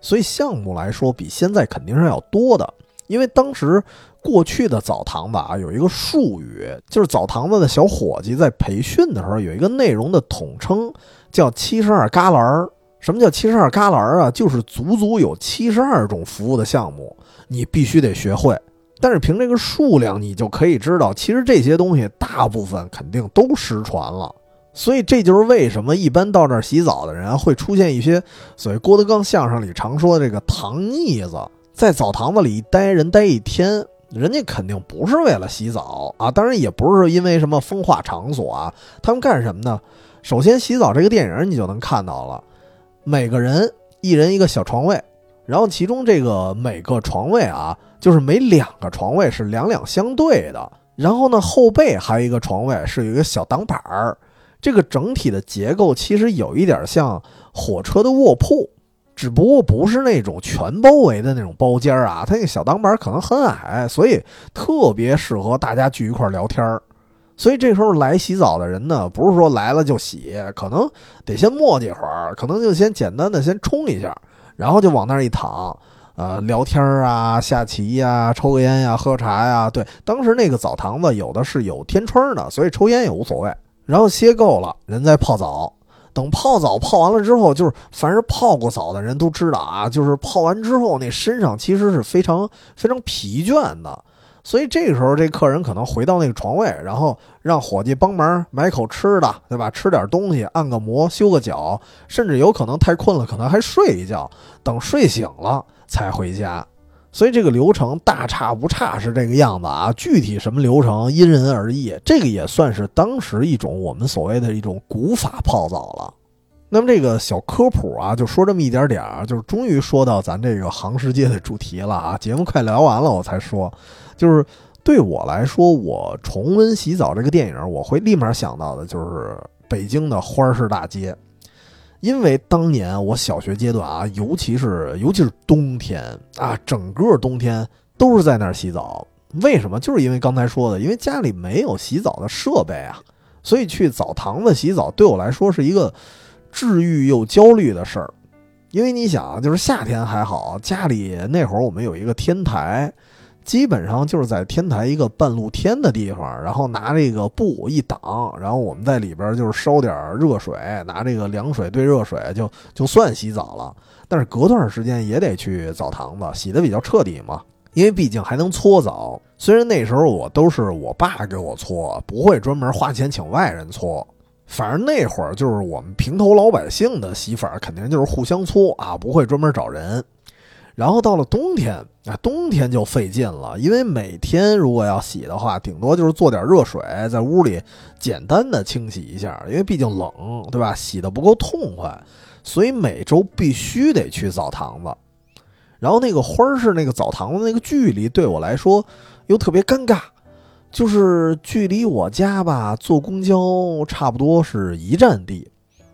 所以项目来说比现在肯定是要多的，因为当时。过去的澡堂子啊，有一个术语，就是澡堂子的小伙计在培训的时候有一个内容的统称，叫七十二旮旯什么叫七十二旮旯啊？就是足足有七十二种服务的项目，你必须得学会。但是凭这个数量，你就可以知道，其实这些东西大部分肯定都失传了。所以这就是为什么一般到这儿洗澡的人会出现一些所谓郭德纲相声里常说的这个糖腻子，在澡堂子里一待人待一天。人家肯定不是为了洗澡啊，当然也不是因为什么风化场所啊，他们干什么呢？首先，洗澡这个电影你就能看到了，每个人一人一个小床位，然后其中这个每个床位啊，就是每两个床位是两两相对的，然后呢后背还有一个床位是有一个小挡板儿，这个整体的结构其实有一点像火车的卧铺。只不过不是那种全包围的那种包间儿啊，它那个小挡板可能很矮，所以特别适合大家聚一块聊天儿所以这时候来洗澡的人呢，不是说来了就洗，可能得先磨叽会儿，可能就先简单的先冲一下，然后就往那儿一躺，呃，聊天儿啊，下棋呀，抽个烟呀，喝茶呀。对，当时那个澡堂子有的是有天窗的，所以抽烟也无所谓。然后歇够了，人再泡澡。等泡澡泡完了之后，就是凡是泡过澡的人都知道啊，就是泡完之后那身上其实是非常非常疲倦的，所以这个时候这客人可能回到那个床位，然后让伙计帮忙买口吃的，对吧？吃点东西，按个摩，修个脚，甚至有可能太困了，可能还睡一觉，等睡醒了才回家。所以这个流程大差不差是这个样子啊，具体什么流程因人而异。这个也算是当时一种我们所谓的一种古法泡澡了。那么这个小科普啊，就说这么一点点儿，就是终于说到咱这个航世界的主题了啊。节目快聊完了，我才说，就是对我来说，我重温《洗澡》这个电影，我会立马想到的就是北京的花市大街。因为当年我小学阶段啊，尤其是尤其是冬天啊，整个冬天都是在那儿洗澡。为什么？就是因为刚才说的，因为家里没有洗澡的设备啊，所以去澡堂子洗澡对我来说是一个治愈又焦虑的事儿。因为你想，就是夏天还好，家里那会儿我们有一个天台，基本上就是在天台一个半露天的地方，然后拿这个布一挡，然后我们在里边就是烧点热水，拿这个凉水兑热水就就算洗澡了。但是隔段时间也得去澡堂子洗的比较彻底嘛，因为毕竟还能搓澡。虽然那时候我都是我爸给我搓，不会专门花钱请外人搓。反正那会儿就是我们平头老百姓的洗法，肯定就是互相搓啊，不会专门找人。然后到了冬天啊，冬天就费劲了，因为每天如果要洗的话，顶多就是做点热水，在屋里简单的清洗一下，因为毕竟冷，对吧？洗的不够痛快，所以每周必须得去澡堂子。然后那个花市那个澡堂子那个距离对我来说又特别尴尬。就是距离我家吧，坐公交差不多是一站地，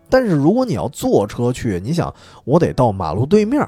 但是如果你要坐车去，你想我得到马路对面，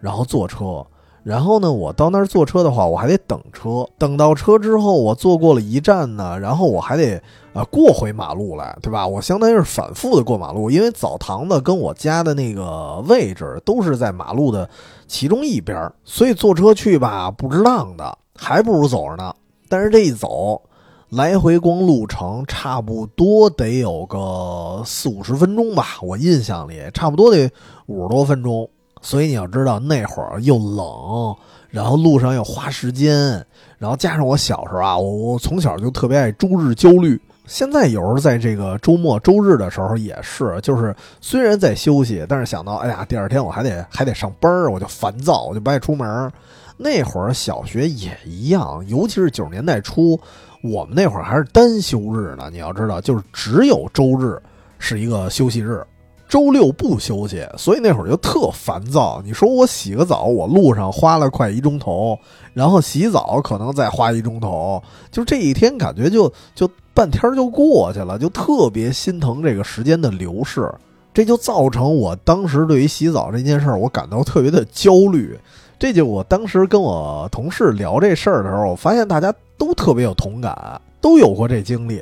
然后坐车，然后呢，我到那儿坐车的话，我还得等车，等到车之后，我坐过了一站呢，然后我还得呃过回马路来，对吧？我相当于是反复的过马路，因为澡堂子跟我家的那个位置都是在马路的其中一边，所以坐车去吧不值当的，还不如走着呢。但是这一走，来回光路程差不多得有个四五十分钟吧，我印象里差不多得五十多分钟。所以你要知道那会儿又冷，然后路上又花时间，然后加上我小时候啊，我我从小就特别爱周日焦虑。现在有时候在这个周末周日的时候也是，就是虽然在休息，但是想到哎呀，第二天我还得 还得上班儿我就烦躁，我就不爱出门。那会儿小学也一样，尤其是九十年代初，我们那会儿还是单休日呢。你要知道，就是只有周日是一个休息日，周六不休息，所以那会儿就特烦躁。你说我洗个澡，我路上花了快一钟头，然后洗澡可能再花一钟头，就这一天感觉就就半天就过去了，就特别心疼这个时间的流逝。这就造成我当时对于洗澡这件事儿，我感到特别的焦虑。这就我当时跟我同事聊这事儿的时候，我发现大家都特别有同感，都有过这经历。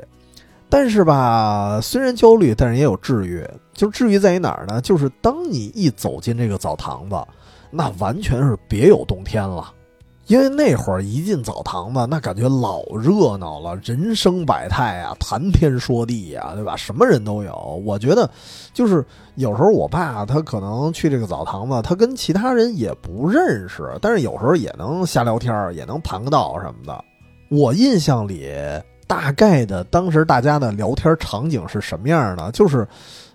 但是吧，虽然焦虑，但是也有治愈。就至于在于哪儿呢？就是当你一走进这个澡堂子，那完全是别有洞天了。因为那会儿一进澡堂子，那感觉老热闹了，人生百态啊，谈天说地呀，对吧？什么人都有。我觉得，就是有时候我爸他可能去这个澡堂子，他跟其他人也不认识，但是有时候也能瞎聊天，也能盘个道什么的。我印象里，大概的当时大家的聊天场景是什么样的？就是，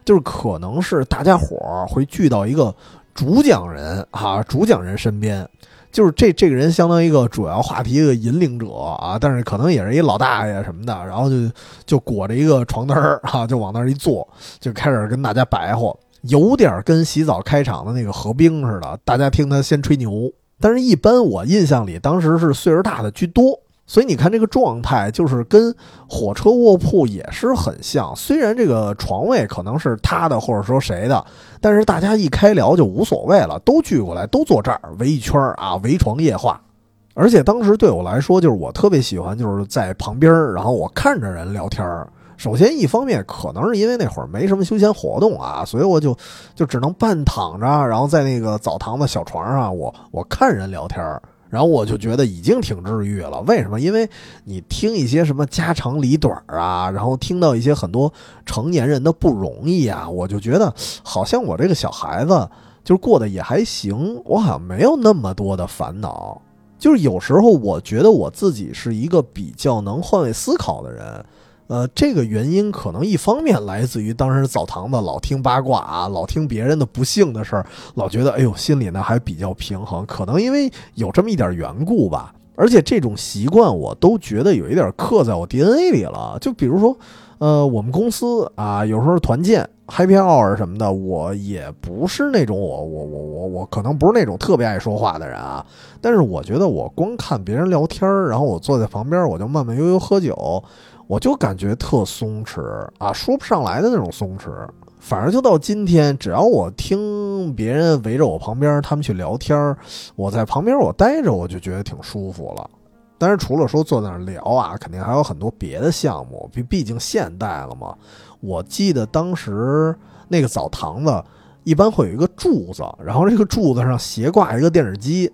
就是可能是大家伙儿会聚到一个主讲人啊，主讲人身边。就是这这个人相当于一个主要话题的引领者啊，但是可能也是一老大爷什么的，然后就就裹着一个床单儿哈，就往那儿一坐，就开始跟大家白话，有点跟洗澡开场的那个何冰似的，大家听他先吹牛。但是，一般我印象里，当时是岁数大的居多。所以你看这个状态，就是跟火车卧铺也是很像。虽然这个床位可能是他的，或者说谁的，但是大家一开聊就无所谓了，都聚过来，都坐这儿围一圈儿啊，围床夜话。而且当时对我来说，就是我特别喜欢，就是在旁边然后我看着人聊天儿首先，一方面可能是因为那会儿没什么休闲活动啊，所以我就就只能半躺着，然后在那个澡堂的小床上，我我看人聊天儿然后我就觉得已经挺治愈了。为什么？因为你听一些什么家长里短啊，然后听到一些很多成年人的不容易啊，我就觉得好像我这个小孩子就过得也还行，我好像没有那么多的烦恼。就是有时候我觉得我自己是一个比较能换位思考的人。呃，这个原因可能一方面来自于当时澡堂子老听八卦啊，老听别人的不幸的事儿，老觉得哎呦心里呢还比较平衡，可能因为有这么一点缘故吧。而且这种习惯我都觉得有一点刻在我 DNA 里了。就比如说，呃，我们公司啊，有时候团建、Happy Hour 什么的，我也不是那种我我我我我可能不是那种特别爱说话的人啊。但是我觉得我光看别人聊天，然后我坐在旁边，我就慢慢悠悠喝酒。我就感觉特松弛啊，说不上来的那种松弛。反正就到今天，只要我听别人围着我旁边，他们去聊天我在旁边我待着，我就觉得挺舒服了。但是除了说坐那儿聊啊，肯定还有很多别的项目，毕毕竟现代了嘛。我记得当时那个澡堂子一般会有一个柱子，然后这个柱子上斜挂一个电视机。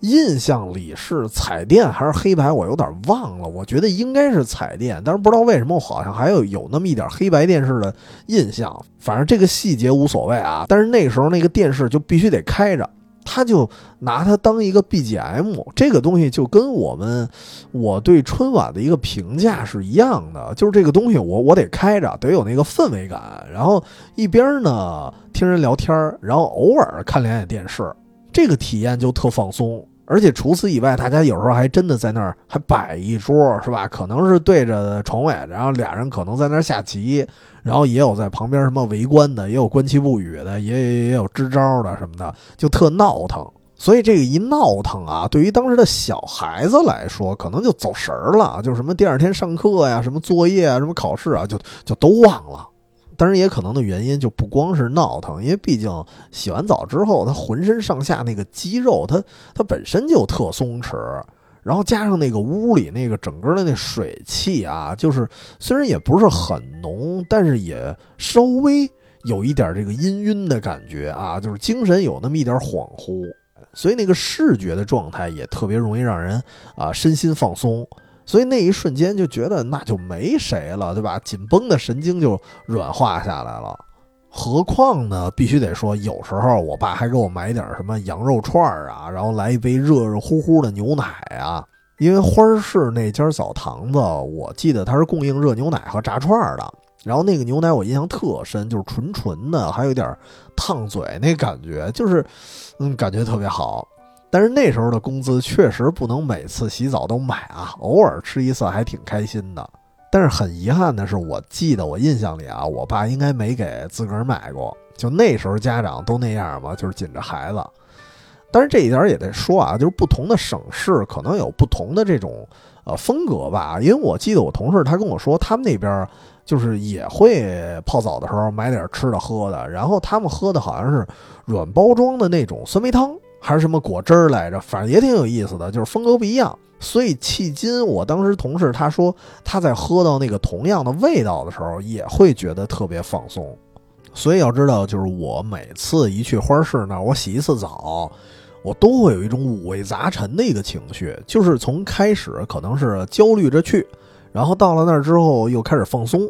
印象里是彩电还是黑白，我有点忘了。我觉得应该是彩电，但是不知道为什么，我好像还有有那么一点黑白电视的印象。反正这个细节无所谓啊。但是那个时候那个电视就必须得开着，他就拿它当一个 BGM。这个东西就跟我们我对春晚的一个评价是一样的，就是这个东西我我得开着，得有那个氛围感。然后一边呢听人聊天，然后偶尔看两眼电视。这个体验就特放松，而且除此以外，大家有时候还真的在那儿还摆一桌，是吧？可能是对着床位，然后俩人可能在那儿下棋，然后也有在旁边什么围观的，也有观棋不语的，也也也有支招的什么的，就特闹腾。所以这个一闹腾啊，对于当时的小孩子来说，可能就走神儿了，就什么第二天上课呀、什么作业啊、什么考试啊，就就都忘了。当然，也可能的原因就不光是闹腾，因为毕竟洗完澡之后，他浑身上下那个肌肉，他他本身就特松弛，然后加上那个屋里那个整个的那水汽啊，就是虽然也不是很浓，但是也稍微有一点这个氤氲的感觉啊，就是精神有那么一点恍惚，所以那个视觉的状态也特别容易让人啊身心放松。所以那一瞬间就觉得那就没谁了，对吧？紧绷的神经就软化下来了。何况呢，必须得说，有时候我爸还给我买点什么羊肉串啊，然后来一杯热热乎乎的牛奶啊。因为花市那家澡堂子，我记得它是供应热牛奶和炸串的。然后那个牛奶我印象特深，就是纯纯的，还有点烫嘴那感觉，就是嗯，感觉特别好。但是那时候的工资确实不能每次洗澡都买啊，偶尔吃一次还挺开心的。但是很遗憾的是，我记得我印象里啊，我爸应该没给自个儿买过。就那时候家长都那样嘛，就是紧着孩子。但是这一点也得说啊，就是不同的省市可能有不同的这种呃风格吧。因为我记得我同事他跟我说，他们那边就是也会泡澡的时候买点吃的喝的，然后他们喝的好像是软包装的那种酸梅汤。还是什么果汁儿来着，反正也挺有意思的，就是风格不一样。所以迄今，我当时同事他说他在喝到那个同样的味道的时候，也会觉得特别放松。所以要知道，就是我每次一去花市那儿，我洗一次澡，我都会有一种五味杂陈的一个情绪，就是从开始可能是焦虑着去，然后到了那儿之后又开始放松，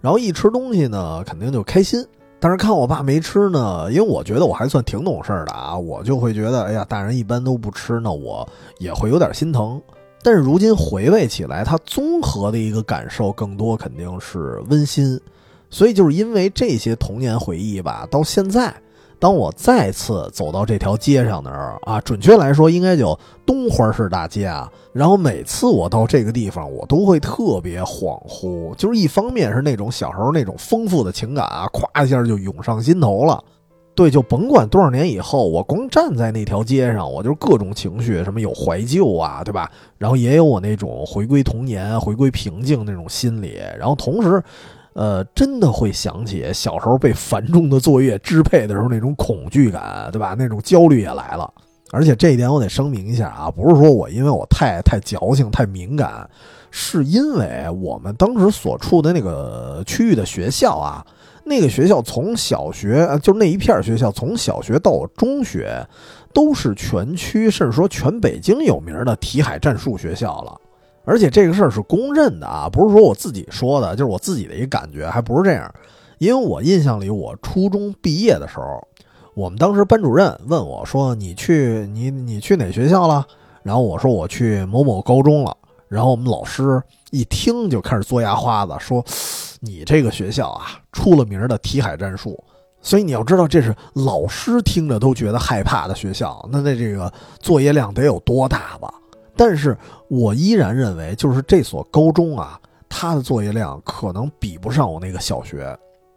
然后一吃东西呢，肯定就开心。但是看我爸没吃呢，因为我觉得我还算挺懂事的啊，我就会觉得，哎呀，大人一般都不吃，那我也会有点心疼。但是如今回味起来，它综合的一个感受更多肯定是温馨。所以就是因为这些童年回忆吧，到现在。当我再次走到这条街上的时候啊，准确来说应该叫东花市大街啊。然后每次我到这个地方，我都会特别恍惚，就是一方面是那种小时候那种丰富的情感啊，咵一下就涌上心头了。对，就甭管多少年以后，我光站在那条街上，我就各种情绪，什么有怀旧啊，对吧？然后也有我那种回归童年、回归平静那种心理，然后同时。呃，真的会想起小时候被繁重的作业支配的时候那种恐惧感，对吧？那种焦虑也来了。而且这一点我得声明一下啊，不是说我因为我太太矫情、太敏感，是因为我们当时所处的那个区域的学校啊，那个学校从小学就那一片学校，从小学到中学，都是全区甚至说全北京有名的题海战术学校了。而且这个事儿是公认的啊，不是说我自己说的，就是我自己的一个感觉，还不是这样。因为我印象里，我初中毕业的时候，我们当时班主任问我说：“你去你你去哪学校了？”然后我说：“我去某某高中了。”然后我们老师一听就开始嘬牙花子，说：“你这个学校啊，出了名的题海战术，所以你要知道，这是老师听着都觉得害怕的学校，那那这个作业量得有多大吧？”但是我依然认为，就是这所高中啊，它的作业量可能比不上我那个小学，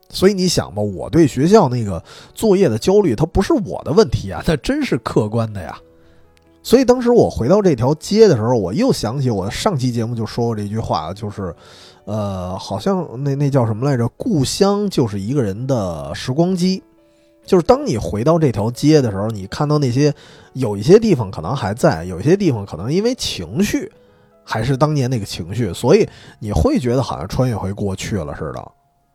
所以你想吧，我对学校那个作业的焦虑，它不是我的问题啊，那真是客观的呀。所以当时我回到这条街的时候，我又想起我上期节目就说过这句话，就是，呃，好像那那叫什么来着？故乡就是一个人的时光机。就是当你回到这条街的时候，你看到那些有一些地方可能还在，有一些地方可能因为情绪还是当年那个情绪，所以你会觉得好像穿越回过去了似的。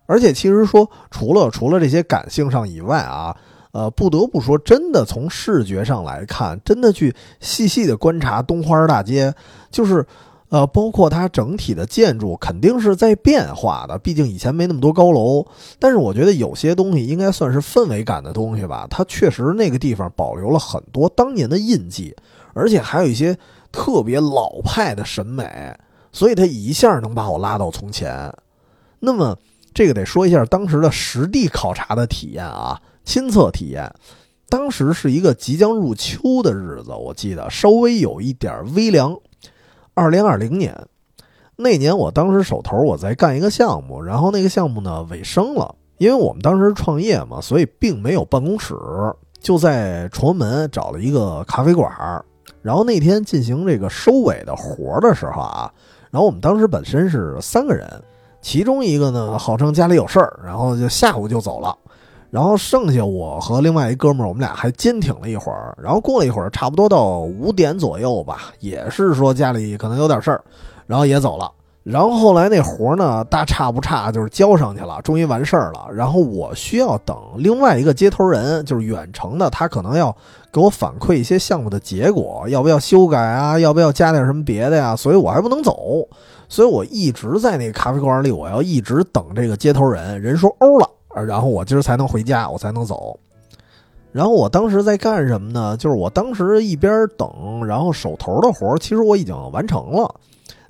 而且其实说，除了除了这些感性上以外啊，呃，不得不说，真的从视觉上来看，真的去细细的观察东花大街，就是。呃，包括它整体的建筑肯定是在变化的，毕竟以前没那么多高楼。但是我觉得有些东西应该算是氛围感的东西吧，它确实那个地方保留了很多当年的印记，而且还有一些特别老派的审美，所以它一下能把我拉到从前。那么这个得说一下当时的实地考察的体验啊，亲测体验。当时是一个即将入秋的日子，我记得稍微有一点微凉。二零二零年那年，我当时手头我在干一个项目，然后那个项目呢尾声了，因为我们当时创业嘛，所以并没有办公室，就在崇文门找了一个咖啡馆儿。然后那天进行这个收尾的活儿的时候啊，然后我们当时本身是三个人，其中一个呢号称家里有事儿，然后就下午就走了。然后剩下我和另外一哥们儿，我们俩还坚挺了一会儿。然后过了一会儿，差不多到五点左右吧，也是说家里可能有点事儿，然后也走了。然后后来那活呢，大差不差就是交上去了，终于完事儿了。然后我需要等另外一个接头人，就是远程的，他可能要给我反馈一些项目的结果，要不要修改啊，要不要加点什么别的呀？所以我还不能走，所以我一直在那个咖啡馆里，我要一直等这个接头人。人说欧了。然后我今儿才能回家，我才能走。然后我当时在干什么呢？就是我当时一边等，然后手头的活其实我已经完成了。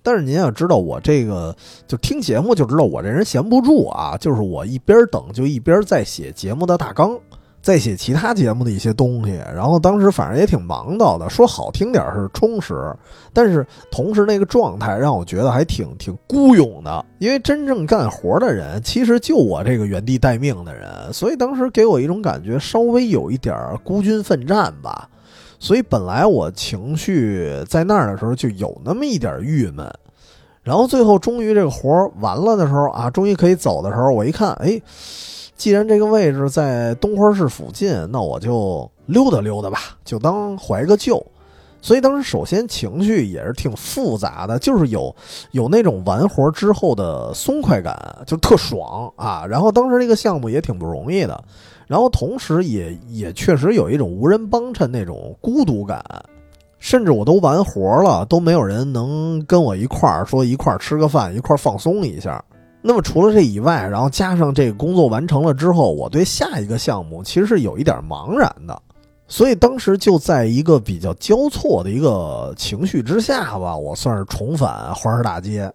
但是您要知道，我这个就听节目就知道，我这人闲不住啊。就是我一边等，就一边在写节目的大纲。在写其他节目的一些东西，然后当时反正也挺忙到的，说好听点是充实，但是同时那个状态让我觉得还挺挺孤勇的，因为真正干活的人其实就我这个原地待命的人，所以当时给我一种感觉稍微有一点孤军奋战吧，所以本来我情绪在那儿的时候就有那么一点郁闷，然后最后终于这个活完了的时候啊，终于可以走的时候，我一看，哎。既然这个位置在东花市附近，那我就溜达溜达吧，就当怀个旧。所以当时首先情绪也是挺复杂的，就是有有那种完活之后的松快感，就特爽啊。然后当时这个项目也挺不容易的，然后同时也也确实有一种无人帮衬那种孤独感，甚至我都完活了，都没有人能跟我一块儿说一块儿吃个饭，一块儿放松一下。那么除了这以外，然后加上这个工作完成了之后，我对下一个项目其实是有一点茫然的，所以当时就在一个比较交错的一个情绪之下吧，我算是重返花市大街，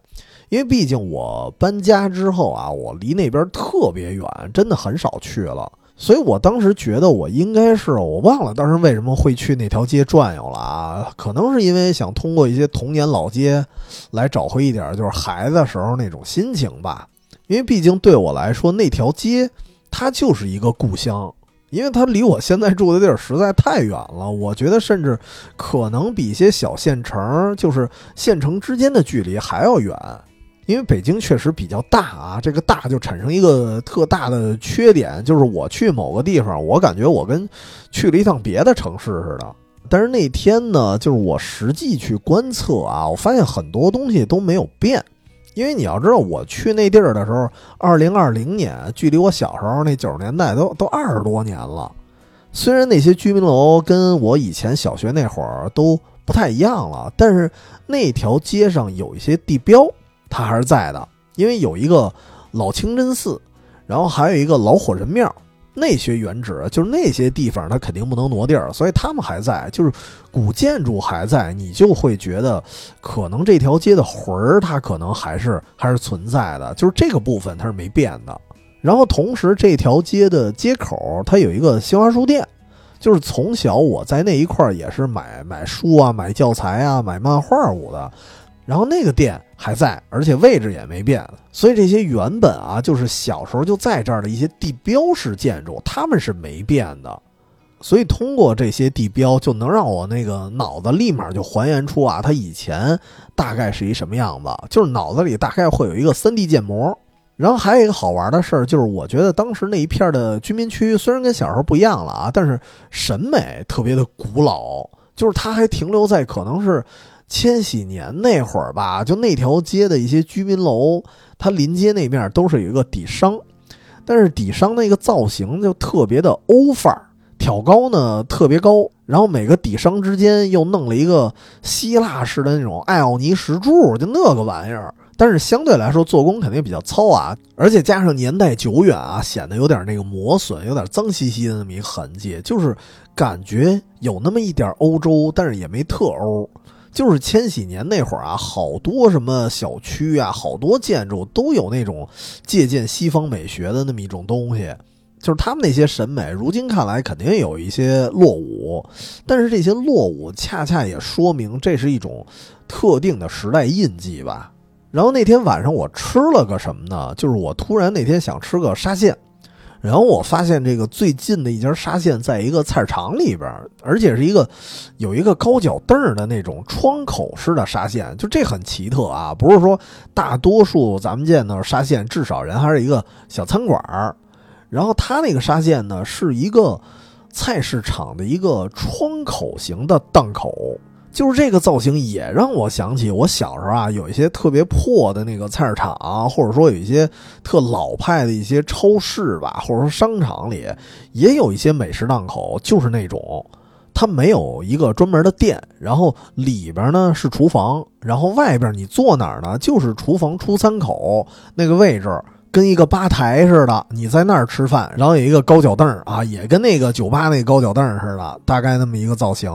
因为毕竟我搬家之后啊，我离那边特别远，真的很少去了，所以我当时觉得我应该是我忘了当时为什么会去那条街转悠了啊，可能是因为想通过一些童年老街。来找回一点就是孩子时候那种心情吧，因为毕竟对我来说那条街它就是一个故乡，因为它离我现在住的地儿实在太远了。我觉得甚至可能比一些小县城，就是县城之间的距离还要远。因为北京确实比较大啊，这个大就产生一个特大的缺点，就是我去某个地方，我感觉我跟去了一趟别的城市似的。但是那天呢，就是我实际去观测啊，我发现很多东西都没有变，因为你要知道，我去那地儿的时候，二零二零年，距离我小时候那九十年代都都二十多年了。虽然那些居民楼跟我以前小学那会儿都不太一样了，但是那条街上有一些地标，它还是在的，因为有一个老清真寺，然后还有一个老火神庙。那些原址就是那些地方，它肯定不能挪地儿，所以他们还在，就是古建筑还在，你就会觉得可能这条街的魂儿，它可能还是还是存在的，就是这个部分它是没变的。然后同时，这条街的街口它有一个新华书店，就是从小我在那一块儿也是买买书啊、买教材啊、买漫画物的。然后那个店还在，而且位置也没变，所以这些原本啊，就是小时候就在这儿的一些地标式建筑，他们是没变的。所以通过这些地标，就能让我那个脑子立马就还原出啊，它以前大概是一什么样子，就是脑子里大概会有一个 3D 建模。然后还有一个好玩的事儿，就是我觉得当时那一片的居民区虽然跟小时候不一样了啊，但是审美特别的古老，就是它还停留在可能是。千禧年那会儿吧，就那条街的一些居民楼，它临街那面都是有一个底商，但是底商那个造型就特别的欧范儿，挑高呢特别高，然后每个底商之间又弄了一个希腊式的那种艾奥尼石柱，就那个玩意儿。但是相对来说做工肯定比较糙啊，而且加上年代久远啊，显得有点那个磨损，有点脏兮兮的那么一痕迹，就是感觉有那么一点欧洲，但是也没特欧。就是千禧年那会儿啊，好多什么小区啊，好多建筑都有那种借鉴西方美学的那么一种东西，就是他们那些审美，如今看来肯定有一些落伍，但是这些落伍恰恰也说明这是一种特定的时代印记吧。然后那天晚上我吃了个什么呢？就是我突然那天想吃个沙县。然后我发现这个最近的一家沙县在一个菜市场里边，而且是一个有一个高脚凳的那种窗口式的沙县，就这很奇特啊！不是说大多数咱们见到沙县，至少人还是一个小餐馆儿。然后他那个沙县呢，是一个菜市场的一个窗口型的档口。就是这个造型也让我想起我小时候啊，有一些特别破的那个菜市场，或者说有一些特老派的一些超市吧，或者说商场里也有一些美食档口，就是那种它没有一个专门的店，然后里边呢是厨房，然后外边你坐哪儿呢？就是厨房出餐口那个位置，跟一个吧台似的，你在那儿吃饭，然后有一个高脚凳啊，也跟那个酒吧那高脚凳似的，大概那么一个造型。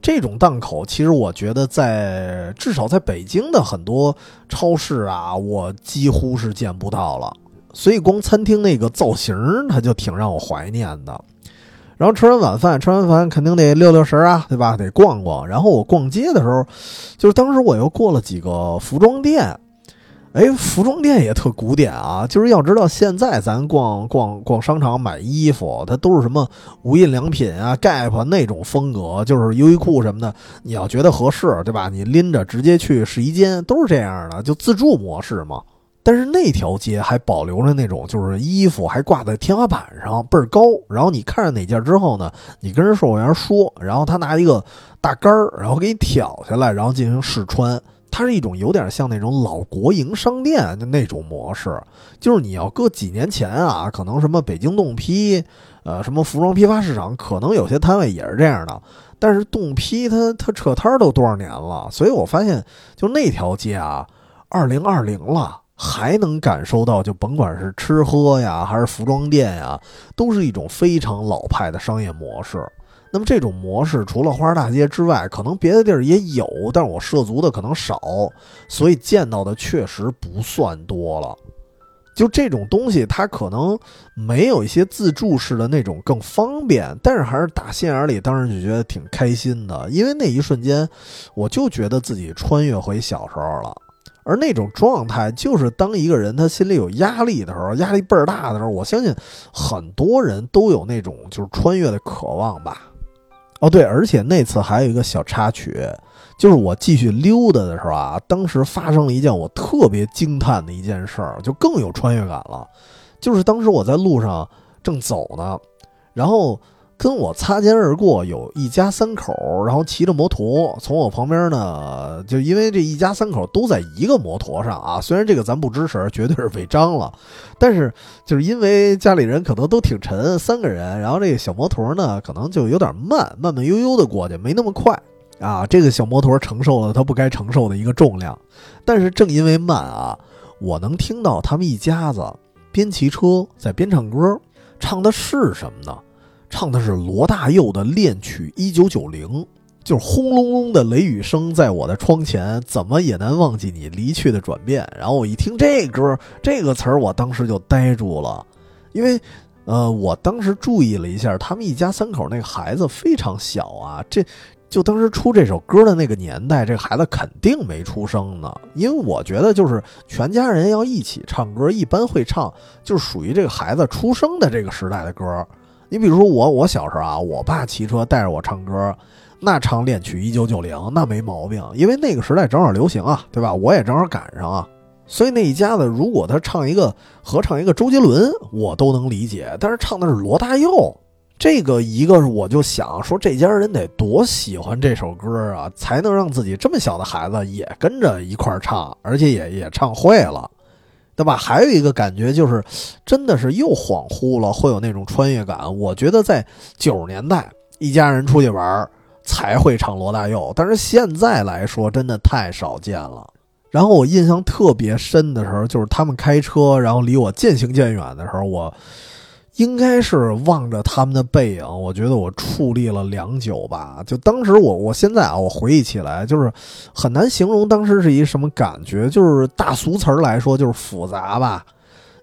这种档口，其实我觉得在至少在北京的很多超市啊，我几乎是见不到了。所以光餐厅那个造型，它就挺让我怀念的。然后吃完晚饭，吃完饭肯定得溜溜神啊，对吧？得逛逛。然后我逛街的时候，就是当时我又过了几个服装店。哎，服装店也特古典啊！就是要知道，现在咱逛逛逛商场买衣服，它都是什么无印良品啊、Gap 那种风格，就是优衣库什么的。你要觉得合适，对吧？你拎着直接去试衣间，都是这样的，就自助模式嘛。但是那条街还保留着那种，就是衣服还挂在天花板上，倍儿高。然后你看上哪件之后呢，你跟人售货员说，然后他拿一个大杆儿，然后给你挑下来，然后进行试穿。它是一种有点像那种老国营商店的那种模式，就是你要搁几年前啊，可能什么北京动批，呃，什么服装批发市场，可能有些摊位也是这样的。但是动批它它撤摊儿都多少年了，所以我发现就那条街啊，二零二零了，还能感受到，就甭管是吃喝呀，还是服装店呀，都是一种非常老派的商业模式。那么这种模式除了花市大街之外，可能别的地儿也有，但是我涉足的可能少，所以见到的确实不算多了。就这种东西，它可能没有一些自助式的那种更方便，但是还是打心眼里当时就觉得挺开心的，因为那一瞬间，我就觉得自己穿越回小时候了。而那种状态，就是当一个人他心里有压力的时候，压力倍儿大的时候，我相信很多人都有那种就是穿越的渴望吧。哦，对，而且那次还有一个小插曲，就是我继续溜达的时候啊，当时发生了一件我特别惊叹的一件事儿，就更有穿越感了。就是当时我在路上正走呢，然后跟我擦肩而过有一家三口，然后骑着摩托从我旁边呢，就因为这一家三口都在一个摩托上啊，虽然这个咱不支持，绝对是违章了，但是就是因为家里人可能都挺沉，三个人，然后这个小摩托呢可能就有点慢，慢慢悠悠的过去，没那么快啊。这个小摩托承受了它不该承受的一个重量，但是正因为慢啊，我能听到他们一家子。边骑车在边唱歌，唱的是什么呢？唱的是罗大佑的恋曲《一九九零》，就是轰隆隆的雷雨声在我的窗前，怎么也难忘记你离去的转变。然后我一听这歌这个词儿，我当时就呆住了，因为，呃，我当时注意了一下，他们一家三口那个孩子非常小啊，这。就当时出这首歌的那个年代，这孩子肯定没出生呢。因为我觉得，就是全家人要一起唱歌，一般会唱就是属于这个孩子出生的这个时代的歌。你比如说我，我小时候啊，我爸骑车带着我唱歌，那唱恋曲一九九零，那没毛病，因为那个时代正好流行啊，对吧？我也正好赶上啊。所以那一家子，如果他唱一个合唱一个周杰伦，我都能理解。但是唱的是罗大佑。这个一个我就想说，这家人得多喜欢这首歌啊，才能让自己这么小的孩子也跟着一块儿唱，而且也也唱会了，对吧？还有一个感觉就是，真的是又恍惚了，会有那种穿越感。我觉得在九十年代，一家人出去玩才会唱罗大佑，但是现在来说，真的太少见了。然后我印象特别深的时候，就是他们开车，然后离我渐行渐远的时候，我。应该是望着他们的背影，我觉得我矗立了良久吧。就当时我，我现在啊，我回忆起来，就是很难形容当时是一什么感觉。就是大俗词儿来说，就是复杂吧。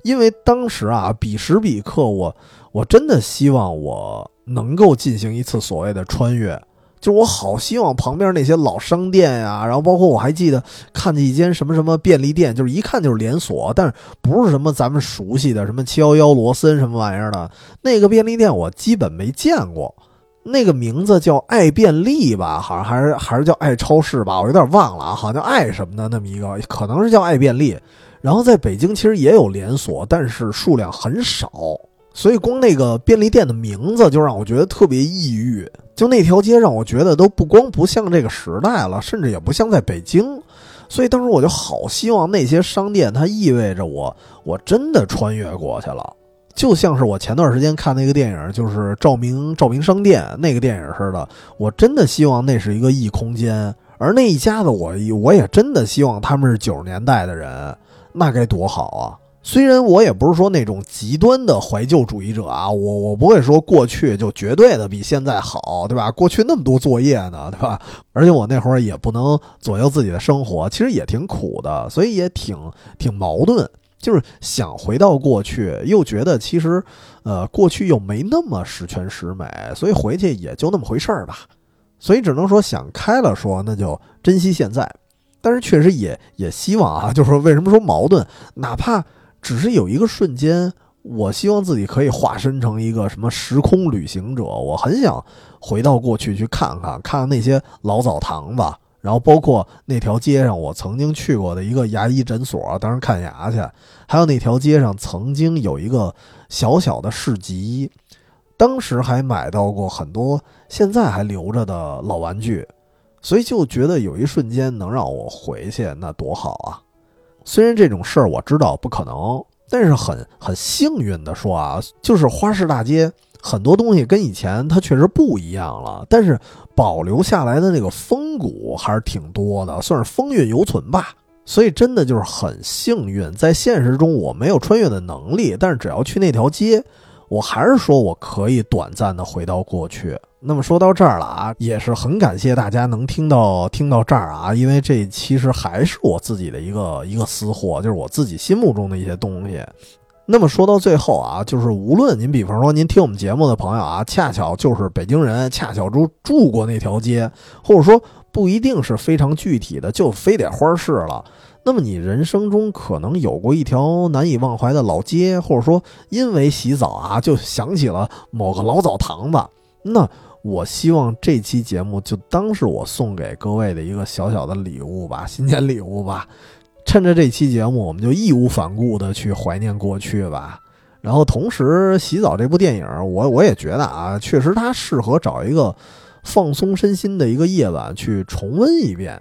因为当时啊，彼时彼刻，我我真的希望我能够进行一次所谓的穿越。就我好希望旁边那些老商店呀，然后包括我还记得看见一间什么什么便利店，就是一看就是连锁，但是不是什么咱们熟悉的什么七幺幺、罗森什么玩意儿的那个便利店，我基本没见过。那个名字叫爱便利吧，好像还是还是叫爱超市吧，我有点忘了啊，好像叫爱什么的那么一个，可能是叫爱便利。然后在北京其实也有连锁，但是数量很少。所以光那个便利店的名字就让我觉得特别抑郁，就那条街让我觉得都不光不像这个时代了，甚至也不像在北京。所以当时我就好希望那些商店它意味着我我真的穿越过去了，就像是我前段时间看那个电影，就是照明照明商店那个电影似的。我真的希望那是一个异空间，而那一家子我我也真的希望他们是九十年代的人，那该多好啊！虽然我也不是说那种极端的怀旧主义者啊，我我不会说过去就绝对的比现在好，对吧？过去那么多作业呢，对吧？而且我那会儿也不能左右自己的生活，其实也挺苦的，所以也挺挺矛盾，就是想回到过去，又觉得其实，呃，过去又没那么十全十美，所以回去也就那么回事儿吧。所以只能说想开了说，那就珍惜现在。但是确实也也希望啊，就是说为什么说矛盾，哪怕。只是有一个瞬间，我希望自己可以化身成一个什么时空旅行者。我很想回到过去去看看，看看那些老澡堂子，然后包括那条街上我曾经去过的一个牙医诊所，当时看牙去，还有那条街上曾经有一个小小的市集，当时还买到过很多现在还留着的老玩具，所以就觉得有一瞬间能让我回去，那多好啊！虽然这种事儿我知道不可能，但是很很幸运的说啊，就是花市大街很多东西跟以前它确实不一样了，但是保留下来的那个风骨还是挺多的，算是风韵犹存吧。所以真的就是很幸运，在现实中我没有穿越的能力，但是只要去那条街。我还是说，我可以短暂的回到过去。那么说到这儿了啊，也是很感谢大家能听到听到这儿啊，因为这其实还是我自己的一个一个私货，就是我自己心目中的一些东西。那么说到最后啊，就是无论您比方说您听我们节目的朋友啊，恰巧就是北京人，恰巧住住过那条街，或者说不一定是非常具体的，就非得花市了。那么你人生中可能有过一条难以忘怀的老街，或者说因为洗澡啊就想起了某个老澡堂子。那我希望这期节目就当是我送给各位的一个小小的礼物吧，新年礼物吧。趁着这期节目，我们就义无反顾的去怀念过去吧。然后同时，洗澡这部电影，我我也觉得啊，确实它适合找一个放松身心的一个夜晚去重温一遍。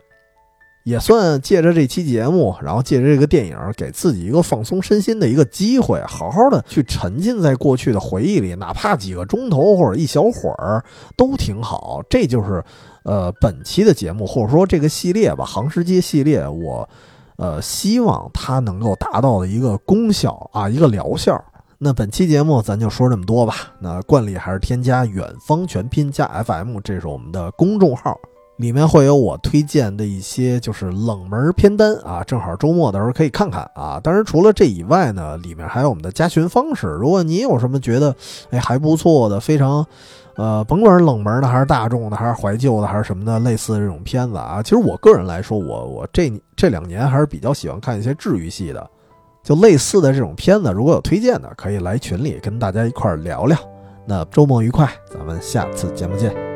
也算借着这期节目，然后借着这个电影，给自己一个放松身心的一个机会，好好的去沉浸在过去的回忆里，哪怕几个钟头或者一小会儿都挺好。这就是，呃，本期的节目或者说这个系列吧，《航时街》系列，我，呃，希望它能够达到的一个功效啊，一个疗效。那本期节目咱就说这么多吧。那惯例还是添加“远方全拼加 FM”，这是我们的公众号。里面会有我推荐的一些就是冷门片单啊，正好周末的时候可以看看啊。当然除了这以外呢，里面还有我们的加群方式。如果你有什么觉得哎还不错的，非常，呃，甭管是冷门的还是大众的，还是怀旧的，还是什么的，类似的这种片子啊，其实我个人来说，我我这这两年还是比较喜欢看一些治愈系的，就类似的这种片子，如果有推荐的，可以来群里跟大家一块聊聊。那周末愉快，咱们下次节目见。